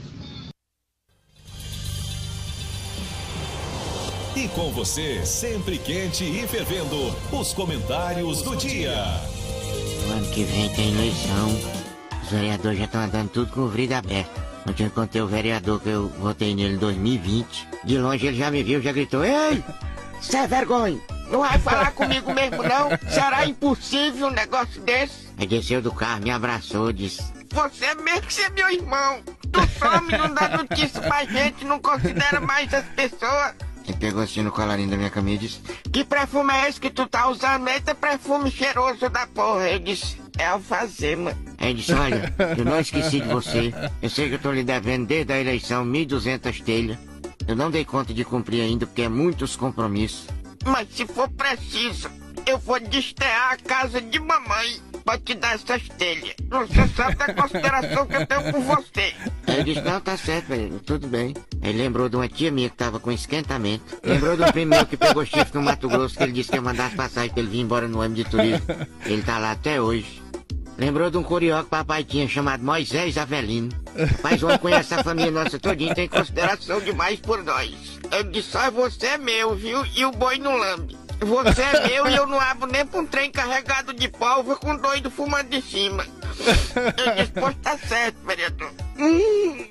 A: E com você, sempre quente e fervendo, os comentários do dia.
E: O ano que vem tem eleição. Os vereadores já estão andando tudo com o vidro aberto. Ontem eu encontrei o vereador que eu votei nele em 2020. De longe ele já me viu, já gritou: Ei! É vergonha! Não vai falar comigo mesmo, não? Será impossível um negócio desse? Aí desceu do carro, me abraçou, disse: Você é mesmo que é meu irmão! Tu some, não dá notícia pra gente, não considera mais as pessoas! Ele pegou assim no colarinho da minha camisa e disse: Que perfume é esse que tu tá usando? Eita, perfume cheiroso da porra. Ele disse: É alfazema. Aí ele disse: Olha, eu não esqueci de você. Eu sei que eu tô lhe devendo desde a eleição 1.200 telhas. Eu não dei conta de cumprir ainda porque é muitos compromissos. Mas se for preciso, eu vou desterrar a casa de mamãe pra te dar essas telhas. Você sabe da consideração que eu tenho por você. Ele disse, não, tá certo, velho, tudo bem. Ele lembrou de uma tia minha que tava com esquentamento. Lembrou primo meu que pegou chifre no Mato Grosso, que ele disse que ia mandar as passagens pra ele vir embora no ônibus de turismo. Ele tá lá até hoje. Lembrou de um curió que papai tinha chamado Moisés Avelino. Mas o homem conhece a família nossa todinha tem consideração demais por nós. Eu disse, só você é meu, viu? E o boi não lambe. Você é meu e eu não abro nem pra um trem carregado de pólvora com doido fumando de cima. Eu disse, pois tá certo, vereador. [LAUGHS] Hum.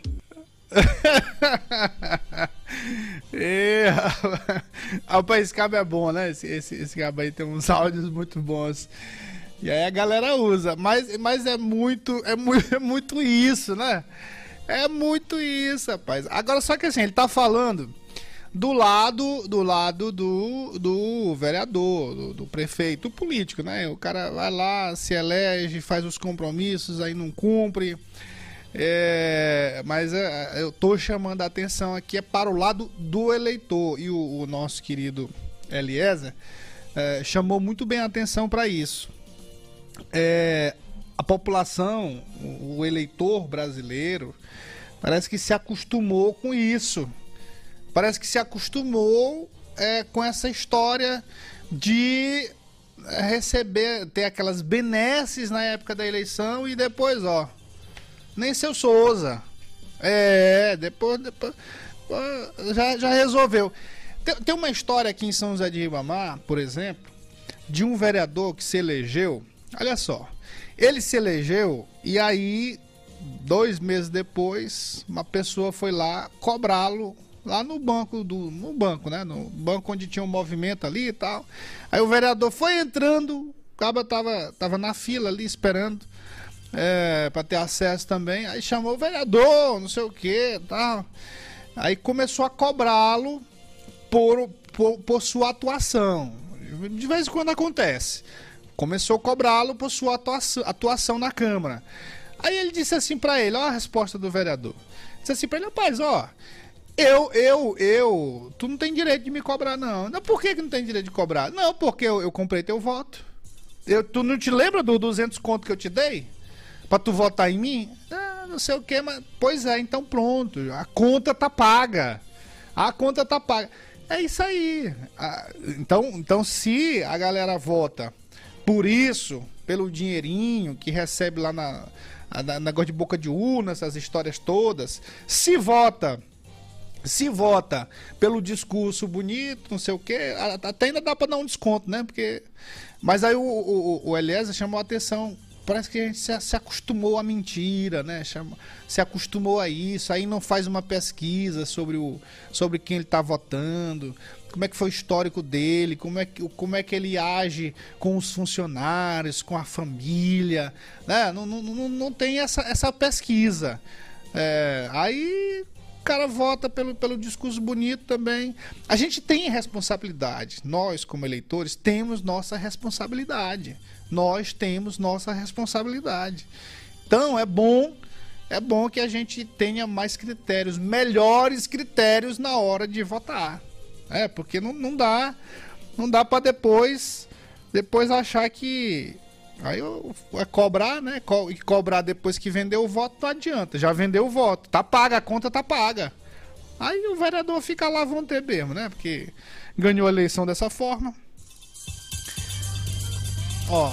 C: e, rapaz, esse cabo é bom, né? Esse, esse, esse cabo aí tem uns áudios muito bons. E aí a galera usa. Mas, mas é muito, é muito, [LAUGHS] é muito isso, né? É muito isso, rapaz. Agora, só que assim, ele tá falando do lado do lado do, do vereador, do, do, prefeito político, né? O cara vai lá, se elege, faz os compromissos, aí não cumpre. É, mas é, eu tô chamando a atenção aqui é para o lado do eleitor e o, o nosso querido Eliezer é, chamou muito bem a atenção para isso. É, a população, o, eleitor brasileiro, parece que se acostumou com isso parece que se acostumou é, com essa história de receber, ter aquelas benesses na época da eleição e depois, ó, nem seu Souza. É, depois, depois já, já resolveu. Tem, tem uma história aqui em São José de Ribamar, por exemplo, de um vereador que se elegeu. Olha só, ele se elegeu e aí, dois meses depois, uma pessoa foi lá cobrá-lo lá no banco do no banco, né? No banco onde tinha um movimento ali e tal. Aí o vereador foi entrando, o caba tava tava na fila ali esperando é, para ter acesso também. Aí chamou o vereador, não sei o que, tal. Aí começou a cobrá-lo por, por, por sua atuação. De vez em quando acontece. Começou a cobrá-lo por sua atuação, atuação na Câmara. Aí ele disse assim para ele, ó a resposta do vereador. Disse assim para ele, rapaz, ó, eu, eu, eu, tu não tem direito de me cobrar, não. não por que, que não tem direito de cobrar? Não, porque eu, eu comprei teu voto. Eu, tu não te lembra do 200 conto que eu te dei? Pra tu votar em mim? Ah, não sei o que, mas. Pois é, então pronto. A conta tá paga. A conta tá paga. É isso aí. Ah, então, então, se a galera vota por isso, pelo dinheirinho que recebe lá na, na negócio de boca de urna, essas histórias todas, se vota se vota pelo discurso bonito, não sei o quê, até ainda dá para dar um desconto, né? Porque... Mas aí o, o, o Eliezer chamou a atenção. Parece que a gente se, se acostumou à mentira, né? Chama, se acostumou a isso, aí não faz uma pesquisa sobre, o, sobre quem ele está votando, como é que foi o histórico dele, como é que, como é que ele age com os funcionários, com a família, né? Não, não, não, não tem essa, essa pesquisa. É, aí cara vota pelo, pelo discurso bonito também. A gente tem responsabilidade. Nós, como eleitores, temos nossa responsabilidade. Nós temos nossa responsabilidade. Então, é bom é bom que a gente tenha mais critérios, melhores critérios na hora de votar. É, porque não, não dá não dá para depois depois achar que Aí é cobrar, né? E cobrar depois que vendeu o voto não adianta. Já vendeu o voto. Tá paga, a conta tá paga. Aí o vereador fica lá vão ter mesmo, né? Porque ganhou a eleição dessa forma. Ó.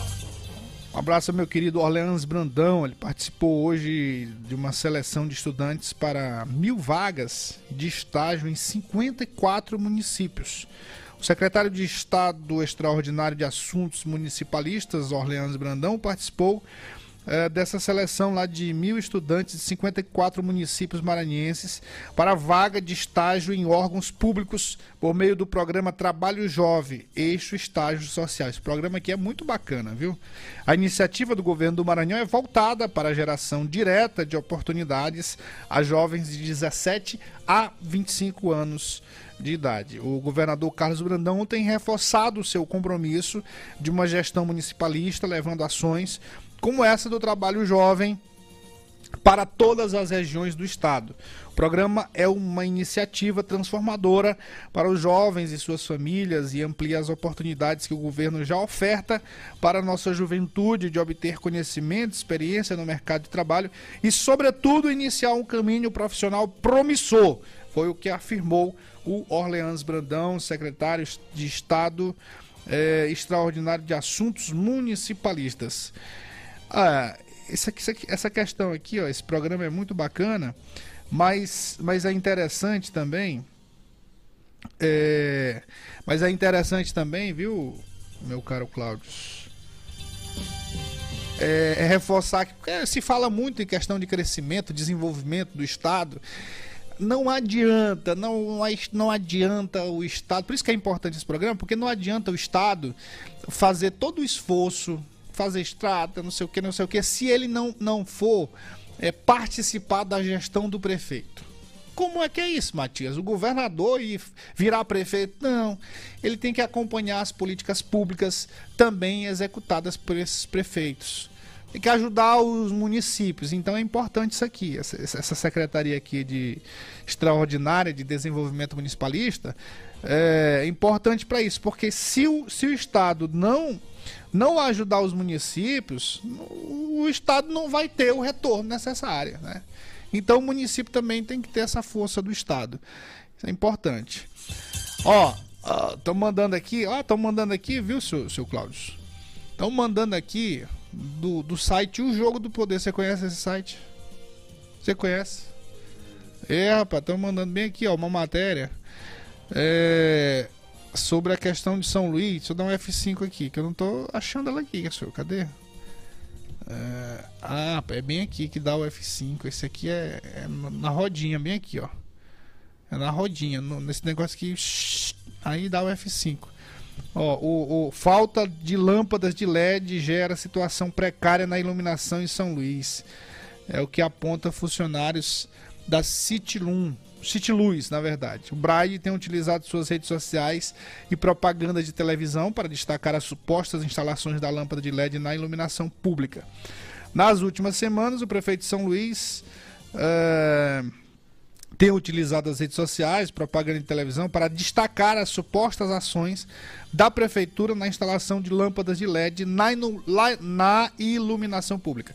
C: Um abraço ao meu querido Orleans Brandão. Ele participou hoje de uma seleção de estudantes para mil vagas de estágio em 54 municípios. O secretário de Estado Extraordinário de Assuntos Municipalistas, Orleans Brandão, participou é, dessa seleção lá de mil estudantes de 54 municípios maranhenses para vaga de estágio em órgãos públicos por meio do programa Trabalho Jovem, Eixo Estágios Sociais. Esse programa aqui é muito bacana, viu? A iniciativa do governo do Maranhão é voltada para a geração direta de oportunidades a jovens de 17 a 25 anos de idade. O governador Carlos Brandão tem reforçado o seu compromisso de uma gestão municipalista, levando ações como essa do trabalho jovem para todas as regiões do estado. O programa é uma iniciativa transformadora para os jovens e suas famílias e amplia as oportunidades que o governo já oferta para a nossa juventude de obter conhecimento, experiência no mercado de trabalho e, sobretudo, iniciar um caminho profissional promissor. Foi o que afirmou o Orleans Brandão, secretário de Estado é, extraordinário de Assuntos Municipalistas. Ah, essa, essa questão aqui, ó, esse programa é muito bacana, mas, mas é interessante também. É, mas é interessante também, viu, meu caro Cláudio? É, é reforçar que é, se fala muito em questão de crescimento, desenvolvimento do Estado. Não adianta, não, não adianta o Estado. Por isso que é importante esse programa, porque não adianta o Estado fazer todo o esforço fazer estrada, não sei o que, não sei o que, se ele não, não for é, participar da gestão do prefeito. Como é que é isso, Matias? O governador e virar prefeito? Não. Ele tem que acompanhar as políticas públicas também executadas por esses prefeitos. Tem que ajudar os municípios. Então é importante isso aqui. Essa, essa secretaria aqui de extraordinária de desenvolvimento municipalista é importante para isso. Porque se o, se o Estado não não ajudar os municípios, o Estado não vai ter o retorno necessário. Né? Então o município também tem que ter essa força do Estado. Isso é importante. Ó, estão mandando aqui, ó, estão mandando aqui, viu, seu, seu Cláudio? Estão mandando aqui do, do site O Jogo do Poder. Você conhece esse site? Você conhece? É, rapaz, estão mandando bem aqui, ó, uma matéria. É, sobre a questão de São Luís, deixa eu dar um F5 aqui, que eu não tô achando ela aqui, senhor. Cadê? É, ah, é bem aqui que dá o F5. Esse aqui é, é, na rodinha, bem aqui, ó. É na rodinha, no, nesse negócio aqui. Aí dá o F5. Ó, o, o, falta de lâmpadas de LED gera situação precária na iluminação em São Luís. É o que aponta funcionários da Citilum. City Luz, na verdade. O Braille tem utilizado suas redes sociais e propaganda de televisão para destacar as supostas instalações da lâmpada de LED na iluminação pública. Nas últimas semanas, o prefeito de São Luís uh, tem utilizado as redes sociais, propaganda de televisão, para destacar as supostas ações da prefeitura na instalação de lâmpadas de LED na, na iluminação pública.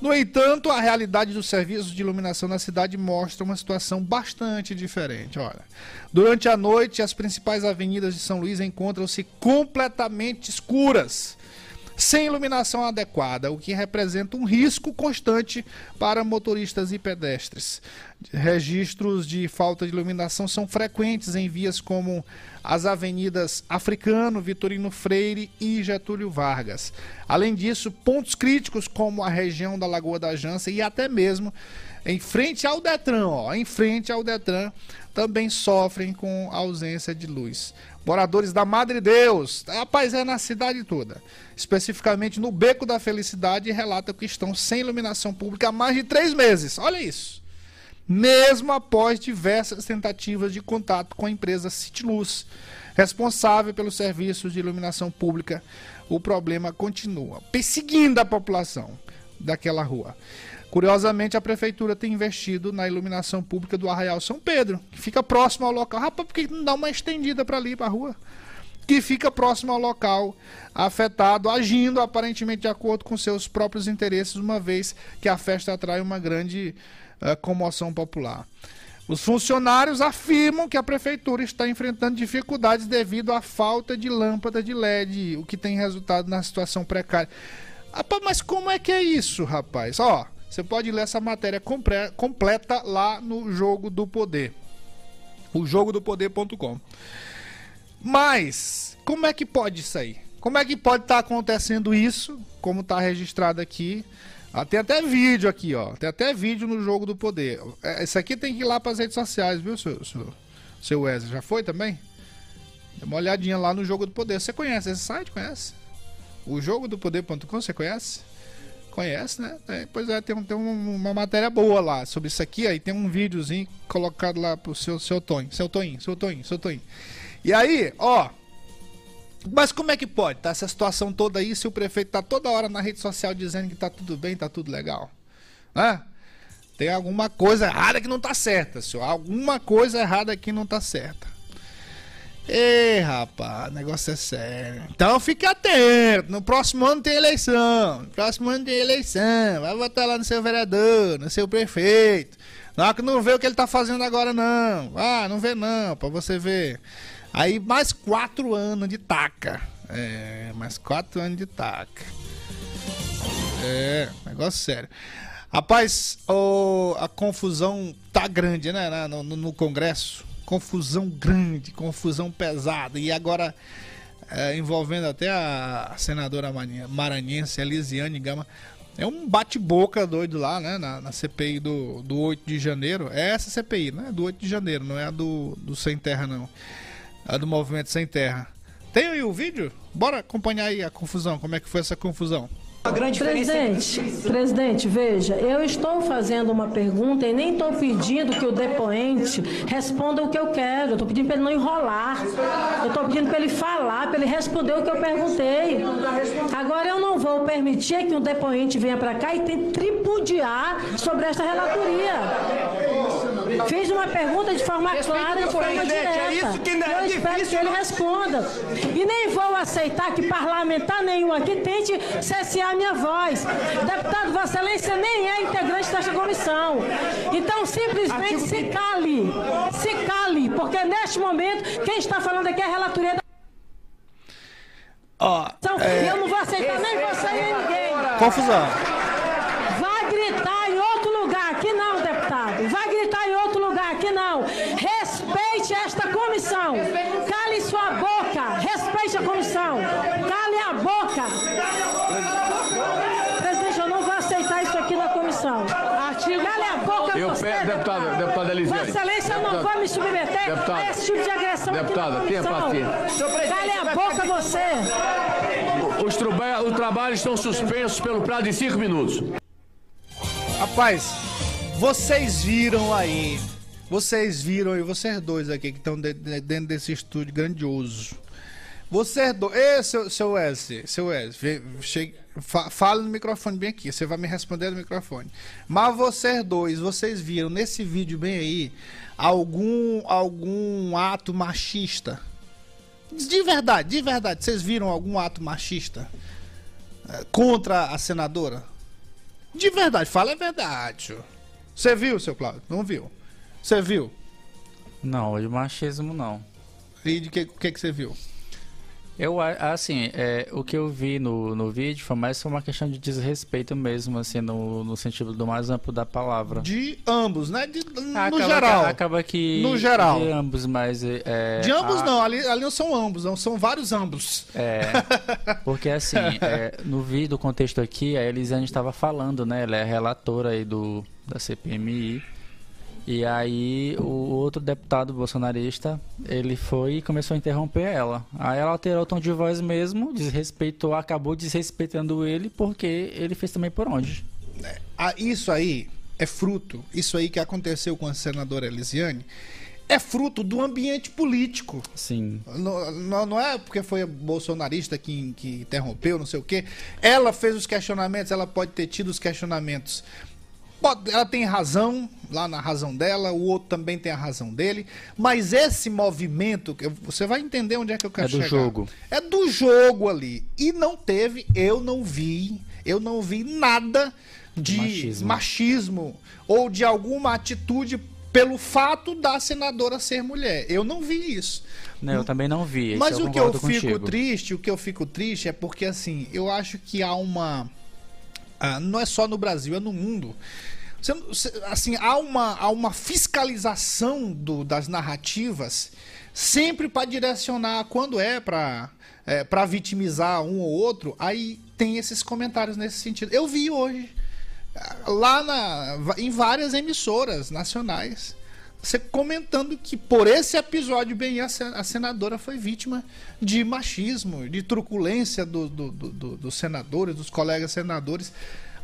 C: No entanto, a realidade dos serviços de iluminação na cidade mostra uma situação bastante diferente. Olha, durante a noite, as principais avenidas de São Luís encontram-se completamente escuras, sem iluminação adequada, o que representa um risco constante para motoristas e pedestres. Registros de falta de iluminação são frequentes em vias como as avenidas Africano, Vitorino Freire e Getúlio Vargas. Além disso, pontos críticos como a região da Lagoa da Jança e até mesmo em frente ao Detran, ó, em frente ao Detran, também sofrem com ausência de luz. Moradores da Madre Deus, rapaz, é na cidade toda, especificamente no Beco da Felicidade, relatam que estão sem iluminação pública há mais de três meses. Olha isso mesmo após diversas tentativas de contato com a empresa Citiluz, responsável pelos serviços de iluminação pública. O problema continua perseguindo a população daquela rua. Curiosamente, a prefeitura tem investido na iluminação pública do Arraial São Pedro, que fica próximo ao local. Rapaz, por que não dá uma estendida para ali, para a rua? Que fica próximo ao local afetado, agindo aparentemente de acordo com seus próprios interesses, uma vez que a festa atrai uma grande uh, comoção popular. Os funcionários afirmam que a prefeitura está enfrentando dificuldades devido à falta de lâmpada de LED, o que tem resultado na situação precária. Rapaz, mas como é que é isso, rapaz? Ó, você pode ler essa matéria completa lá no Jogo do Poder. O jogodopoder.com. Mas, como é que pode isso aí? Como é que pode estar acontecendo isso? Como está registrado aqui. Ah, tem até vídeo aqui, ó. Tem até vídeo no Jogo do Poder. É, Isso aqui tem que ir lá para as redes sociais, viu, seu, seu, seu Wesley? Já foi também? Dá uma olhadinha lá no Jogo do Poder. Você conhece esse site? Conhece? O jogo do poder.com, você conhece? Conhece, né? É, pois é, tem, tem um- uma matéria boa lá sobre isso aqui. Aí tem um videozinho colocado lá pro seu, seu Tonho. Seu Toninho, seu Toninho, seu Toninho. E aí, ó. Mas como é que pode? Tá essa situação toda aí se o prefeito tá toda hora na rede social dizendo que tá tudo bem, tá tudo legal? Hã? Tem alguma coisa errada que não tá certa, senhor. Alguma coisa errada que não tá certa. Ei, rapaz, o negócio é sério. Então fique atento. No próximo ano tem eleição. No próximo ano tem eleição. Vai votar lá no seu vereador, no seu prefeito. Não, que não vê o que ele tá fazendo agora, não. Ah, não vê não, pra você ver. Aí mais quatro anos de taca. É, mais quatro anos de taca. É, negócio sério. Rapaz, o- a confusão tá grande, né? No, no- no Congresso. Confusão grande, confusão pesada. E agora é, envolvendo até a senadora maranhense Elisiane Gama. É um bate-boca doido lá, né? Na, na CPI do, do 8 de janeiro. É essa CPI, né? Do 8 de janeiro, não é a do, do Sem Terra, não. É a do Movimento Sem Terra. Tem aí o vídeo? Bora acompanhar aí a confusão. Como é que foi essa confusão?
J: Presidente, presidente, veja, eu estou fazendo uma pergunta e nem estou pedindo que o depoente responda o que eu quero. Eu estou pedindo para ele não enrolar. Eu estou pedindo para ele falar, para ele responder o que eu perguntei. Agora eu não vou permitir que um depoente venha para cá e tente tripudiar sobre esta relatoria. Fiz uma pergunta de forma clara, de forma direta. eu espero que ele responda. E nem vou aceitar que parlamentar nenhum aqui tente cessear minha voz. Deputado Vossa Excelência nem é integrante desta comissão. Então, simplesmente se cale. Se cale, porque neste momento, quem está falando aqui é a relatoria da.
C: Ó,
J: Então,
C: é,
J: eu não vou aceitar nem você nem ninguém.
C: confusão.
J: Vai gritar em outro lugar, aqui não, deputado. Vai gritar em outro lugar, aqui não. Respeite esta comissão. Cale sua boca. Respeite a comissão. Cale a boca. Presidente, eu não vou aceitar isso aqui na comissão. Artigo... Cale a boca
K: Eu
J: você,
K: peço, deputada, deputada Elisiane.
J: Vossa Excelência, eu não vou me submeter
K: Deputada-
J: a esse tipo de agressão
K: Deputada,
J: aqui na comissão. Cale a boca você.
K: Os traba- o trabalho estão suspensos pelo prazo de cinco minutos.
C: Rapaz, vocês viram aí. Vocês viram aí, vocês dois aqui que estão de- de- dentro desse estúdio grandioso. Vocês dois. Ê, seu, seu Wesley, seu fa- fala no microfone bem aqui, você vai me responder no microfone. Mas vocês dois, vocês viram nesse vídeo bem aí algum, algum ato machista? De verdade, de verdade, vocês viram algum ato machista eh, contra a senadora? De verdade, fala a verdade. Você viu, seu Cláudio? Não viu? Você viu?
D: Não, de machismo não.
C: E de que que, que você viu?
D: Eu, assim, é, o que eu vi no, no vídeo foi mais uma questão de desrespeito mesmo, assim, no, no sentido do mais amplo da palavra.
C: De ambos, né? De, no
D: acaba,
C: geral.
D: Acaba que.
C: No geral.
D: De ambos, mas. É,
C: De ambos
D: a-
C: não, ali, ali não são ambos, não, são vários ambos.
D: É, [LAUGHS] porque assim, é, no vídeo, do contexto aqui, a Elisiane estava falando, né? Ela é relatora aí do, da CPMI. E aí o outro deputado bolsonarista, ele foi e começou a interromper ela. Aí ela alterou o tom de voz mesmo, desrespeitou, acabou desrespeitando ele, porque ele fez também por onde.
C: Ah, isso aí é fruto, isso aí que aconteceu com a senadora Elisiane, é fruto do ambiente político.
D: Sim.
C: Não, não, não é porque foi a bolsonarista que, que interrompeu, não sei o quê. Ela fez os questionamentos, ela pode ter tido os questionamentos. Pode- ela tem razão, lá na razão dela, o outro também tem a razão dele. Mas esse movimento, você vai entender onde é que eu quero
D: É do
C: chegar.
D: jogo.
C: É do jogo ali. E não teve, eu não vi, eu não vi nada de
D: Machismo.
C: machismo ou de alguma atitude pelo fato da senadora ser mulher. Eu não vi isso.
D: Não, eu também não vi.
C: Mas o que eu fico
D: contigo.
C: triste, o que eu fico triste é porque assim, eu acho que há uma ah, não é só no Brasil, é no mundo. Você assim, há uma, há uma fiscalização do- das narrativas sempre para direcionar quando é para é, para vitimizar um ou outro, aí tem esses comentários nesse sentido. Eu vi hoje ah, lá na, em várias emissoras nacionais você comentando que por esse episódio bem a, se- a senadora foi vítima de machismo, de truculência do- do- do- do- dos senadores, dos colegas senadores.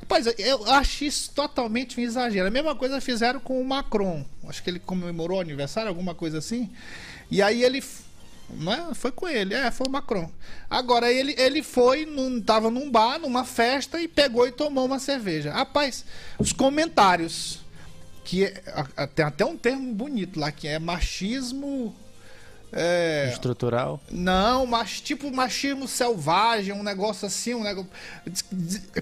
C: Rapaz, eu acho isso totalmente um exagero. A mesma coisa fizeram com o Macron. Acho que ele comemorou o aniversário, alguma coisa assim. E aí ele. Não é? Foi com ele, é, foi o Macron. Agora ele, ele foi, num, tava num bar, numa festa e pegou e tomou uma cerveja. Rapaz, os comentários que é- a- tem até um termo bonito lá que é machismo é,
D: Estrutural.
C: não, mas tipo machismo selvagem, um negócio assim, um negócio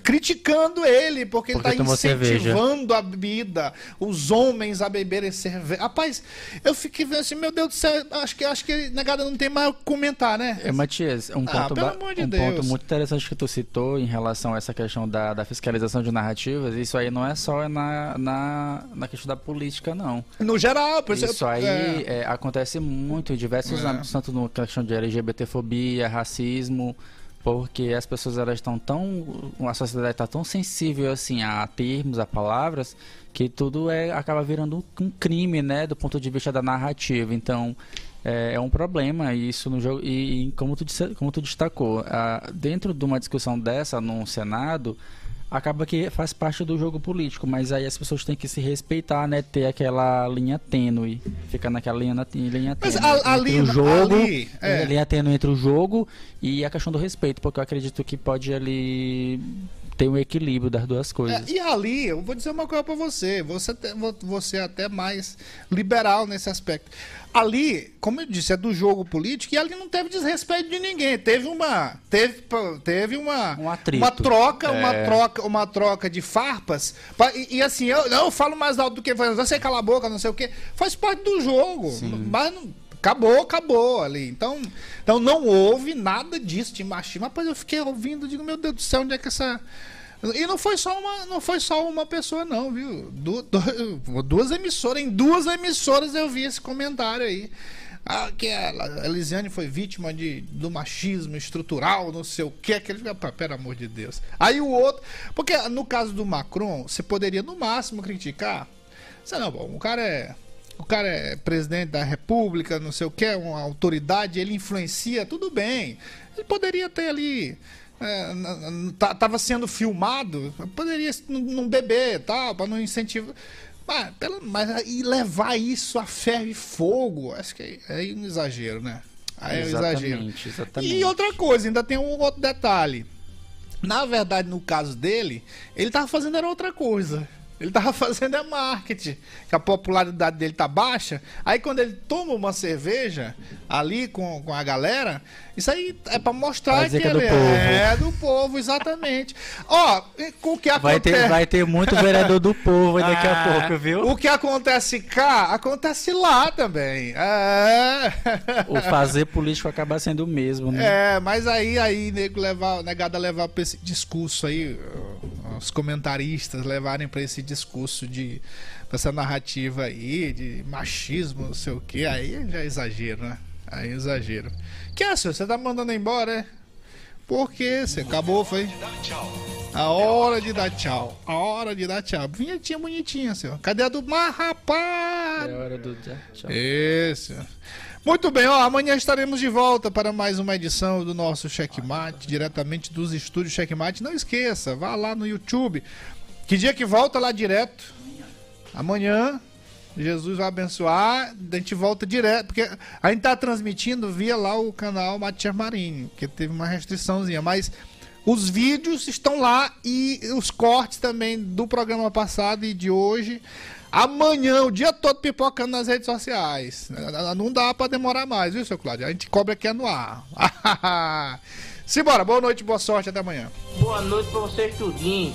C: criticando ele porque,
D: Porque
C: ele tá
D: tomou cerveja.
C: incentivando a bebida, os homens a beberem cerveja. Rapaz, eu fiquei vendo assim, meu Deus do céu, acho que acho que negada não tem mais o que comentar, né?
D: É, Matias, um,
C: Ah,
D: ponto,
C: de
D: um
C: Deus.
D: ponto muito interessante que tu citou em relação a essa questão da, da fiscalização de narrativas, isso aí não é só na, na, na questão da política, não.
C: No geral, por
D: Isso aí
C: é.
D: é, acontece muito em diversos
C: É.
D: âmbitos, tanto na questão de LGBTfobia, racismo, porque as pessoas elas estão tão. A sociedade está tão sensível assim a termos, a palavras, que tudo é, acaba virando um, crime, né? Do ponto de vista da narrativa. Então. É, é um problema isso no jogo e, e como tu disse, como tu destacou ah, dentro de uma discussão dessa no Senado acaba que faz parte do jogo político, mas aí as pessoas têm que se respeitar, né? Ter aquela linha tênue, ficar naquela linha, na- linha
C: Mas
D: tênue
C: a-
D: entre
C: ali-
D: o jogo,
C: ali, é.
D: a linha tênue entre o jogo e a questão do respeito, porque eu acredito que pode ali ter um equilíbrio das duas coisas.
C: É, e ali, eu vou dizer uma coisa pra você. Você, te- vo- você é até mais liberal nesse aspecto. Ali, como eu disse, é do jogo político e ali não teve desrespeito de ninguém. Teve uma. Teve, teve uma.
D: Um
C: uma troca, uma
D: É.
C: troca, uma troca de farpas. Pa- E, e assim, eu, não, eu falo mais alto do que você cala a boca, não sei o quê. Faz parte do jogo. Mas não. Acabou, acabou ali. Então, então não houve nada disso de machismo. Mas eu fiquei ouvindo, digo, meu Deus do céu, onde é que essa. E não foi só uma, não foi só uma pessoa, não, viu? Du- [LAUGHS] du- duas emissoras, em duas emissoras eu vi esse comentário aí. Ah, que a Elisiane foi vítima de, do machismo estrutural, não sei o que. Aquele, ah, pelo amor de Deus. Aí o outro. Porque no caso do Macron, você poderia no máximo criticar. Você não, bom, o cara é. O cara é presidente da república, não sei o que, uma autoridade, ele influencia, tudo bem. Ele poderia ter ali. É, n- n- tá- tava sendo filmado, poderia não- beber tal, para não incentivar. Mas, mas e levar isso a ferro e fogo, acho que é, é um exagero, né? Aí é um exagero.
D: Exatamente, exatamente.
C: E outra coisa, ainda tem um outro detalhe. Na verdade, no caso dele, ele tava fazendo era outra coisa. Ele tava [LAUGHS] fazendo é marketing, que a popularidade dele tá baixa. Aí quando ele toma uma cerveja ali com, com a galera, isso aí é pra mostrar que,
D: que é do
C: ele
D: povo.
C: é do povo, exatamente. Ó, com o que
D: Vai
C: acontece...
D: ter, vai ter muito vereador do povo daqui a
C: Ah,
D: pouco, viu?
C: O que acontece cá, acontece lá também. É.
D: O fazer político acaba sendo o mesmo, né?
C: É, mas aí, aí, nego levar, negada levar pra esse discurso aí, os comentaristas levarem pra esse discurso de pra essa narrativa aí de machismo, não sei o que, aí já é exagero, né? Aí é exagero. Que é, senhor? Você tá mandando embora, é? Por quê? Você acabou, foi? A hora de dar tchau. A hora de dar tchau. Vinhetinha bonitinha, senhor. Cadê a do Mas, rapaz?
D: É hora do tchau.
C: Isso. Muito bem, ó, amanhã estaremos de volta para mais uma edição do nosso Checkmate, diretamente dos estúdios Checkmate. Não esqueça, vá lá no YouTube. Que dia que volta lá direto? Amanhã. Jesus vai abençoar, a gente volta direto, porque a gente tá transmitindo via lá o canal Matias Marinho, que teve uma restriçãozinha, mas os vídeos estão lá e os cortes também do programa passado e de hoje. Amanhã, o dia todo pipocando nas redes sociais. Não dá pra demorar mais, viu, seu Cláudio? A gente cobra aqui no ar. [LAUGHS] Simbora, boa noite, boa sorte, até amanhã.
H: Boa noite pra vocês tudinho.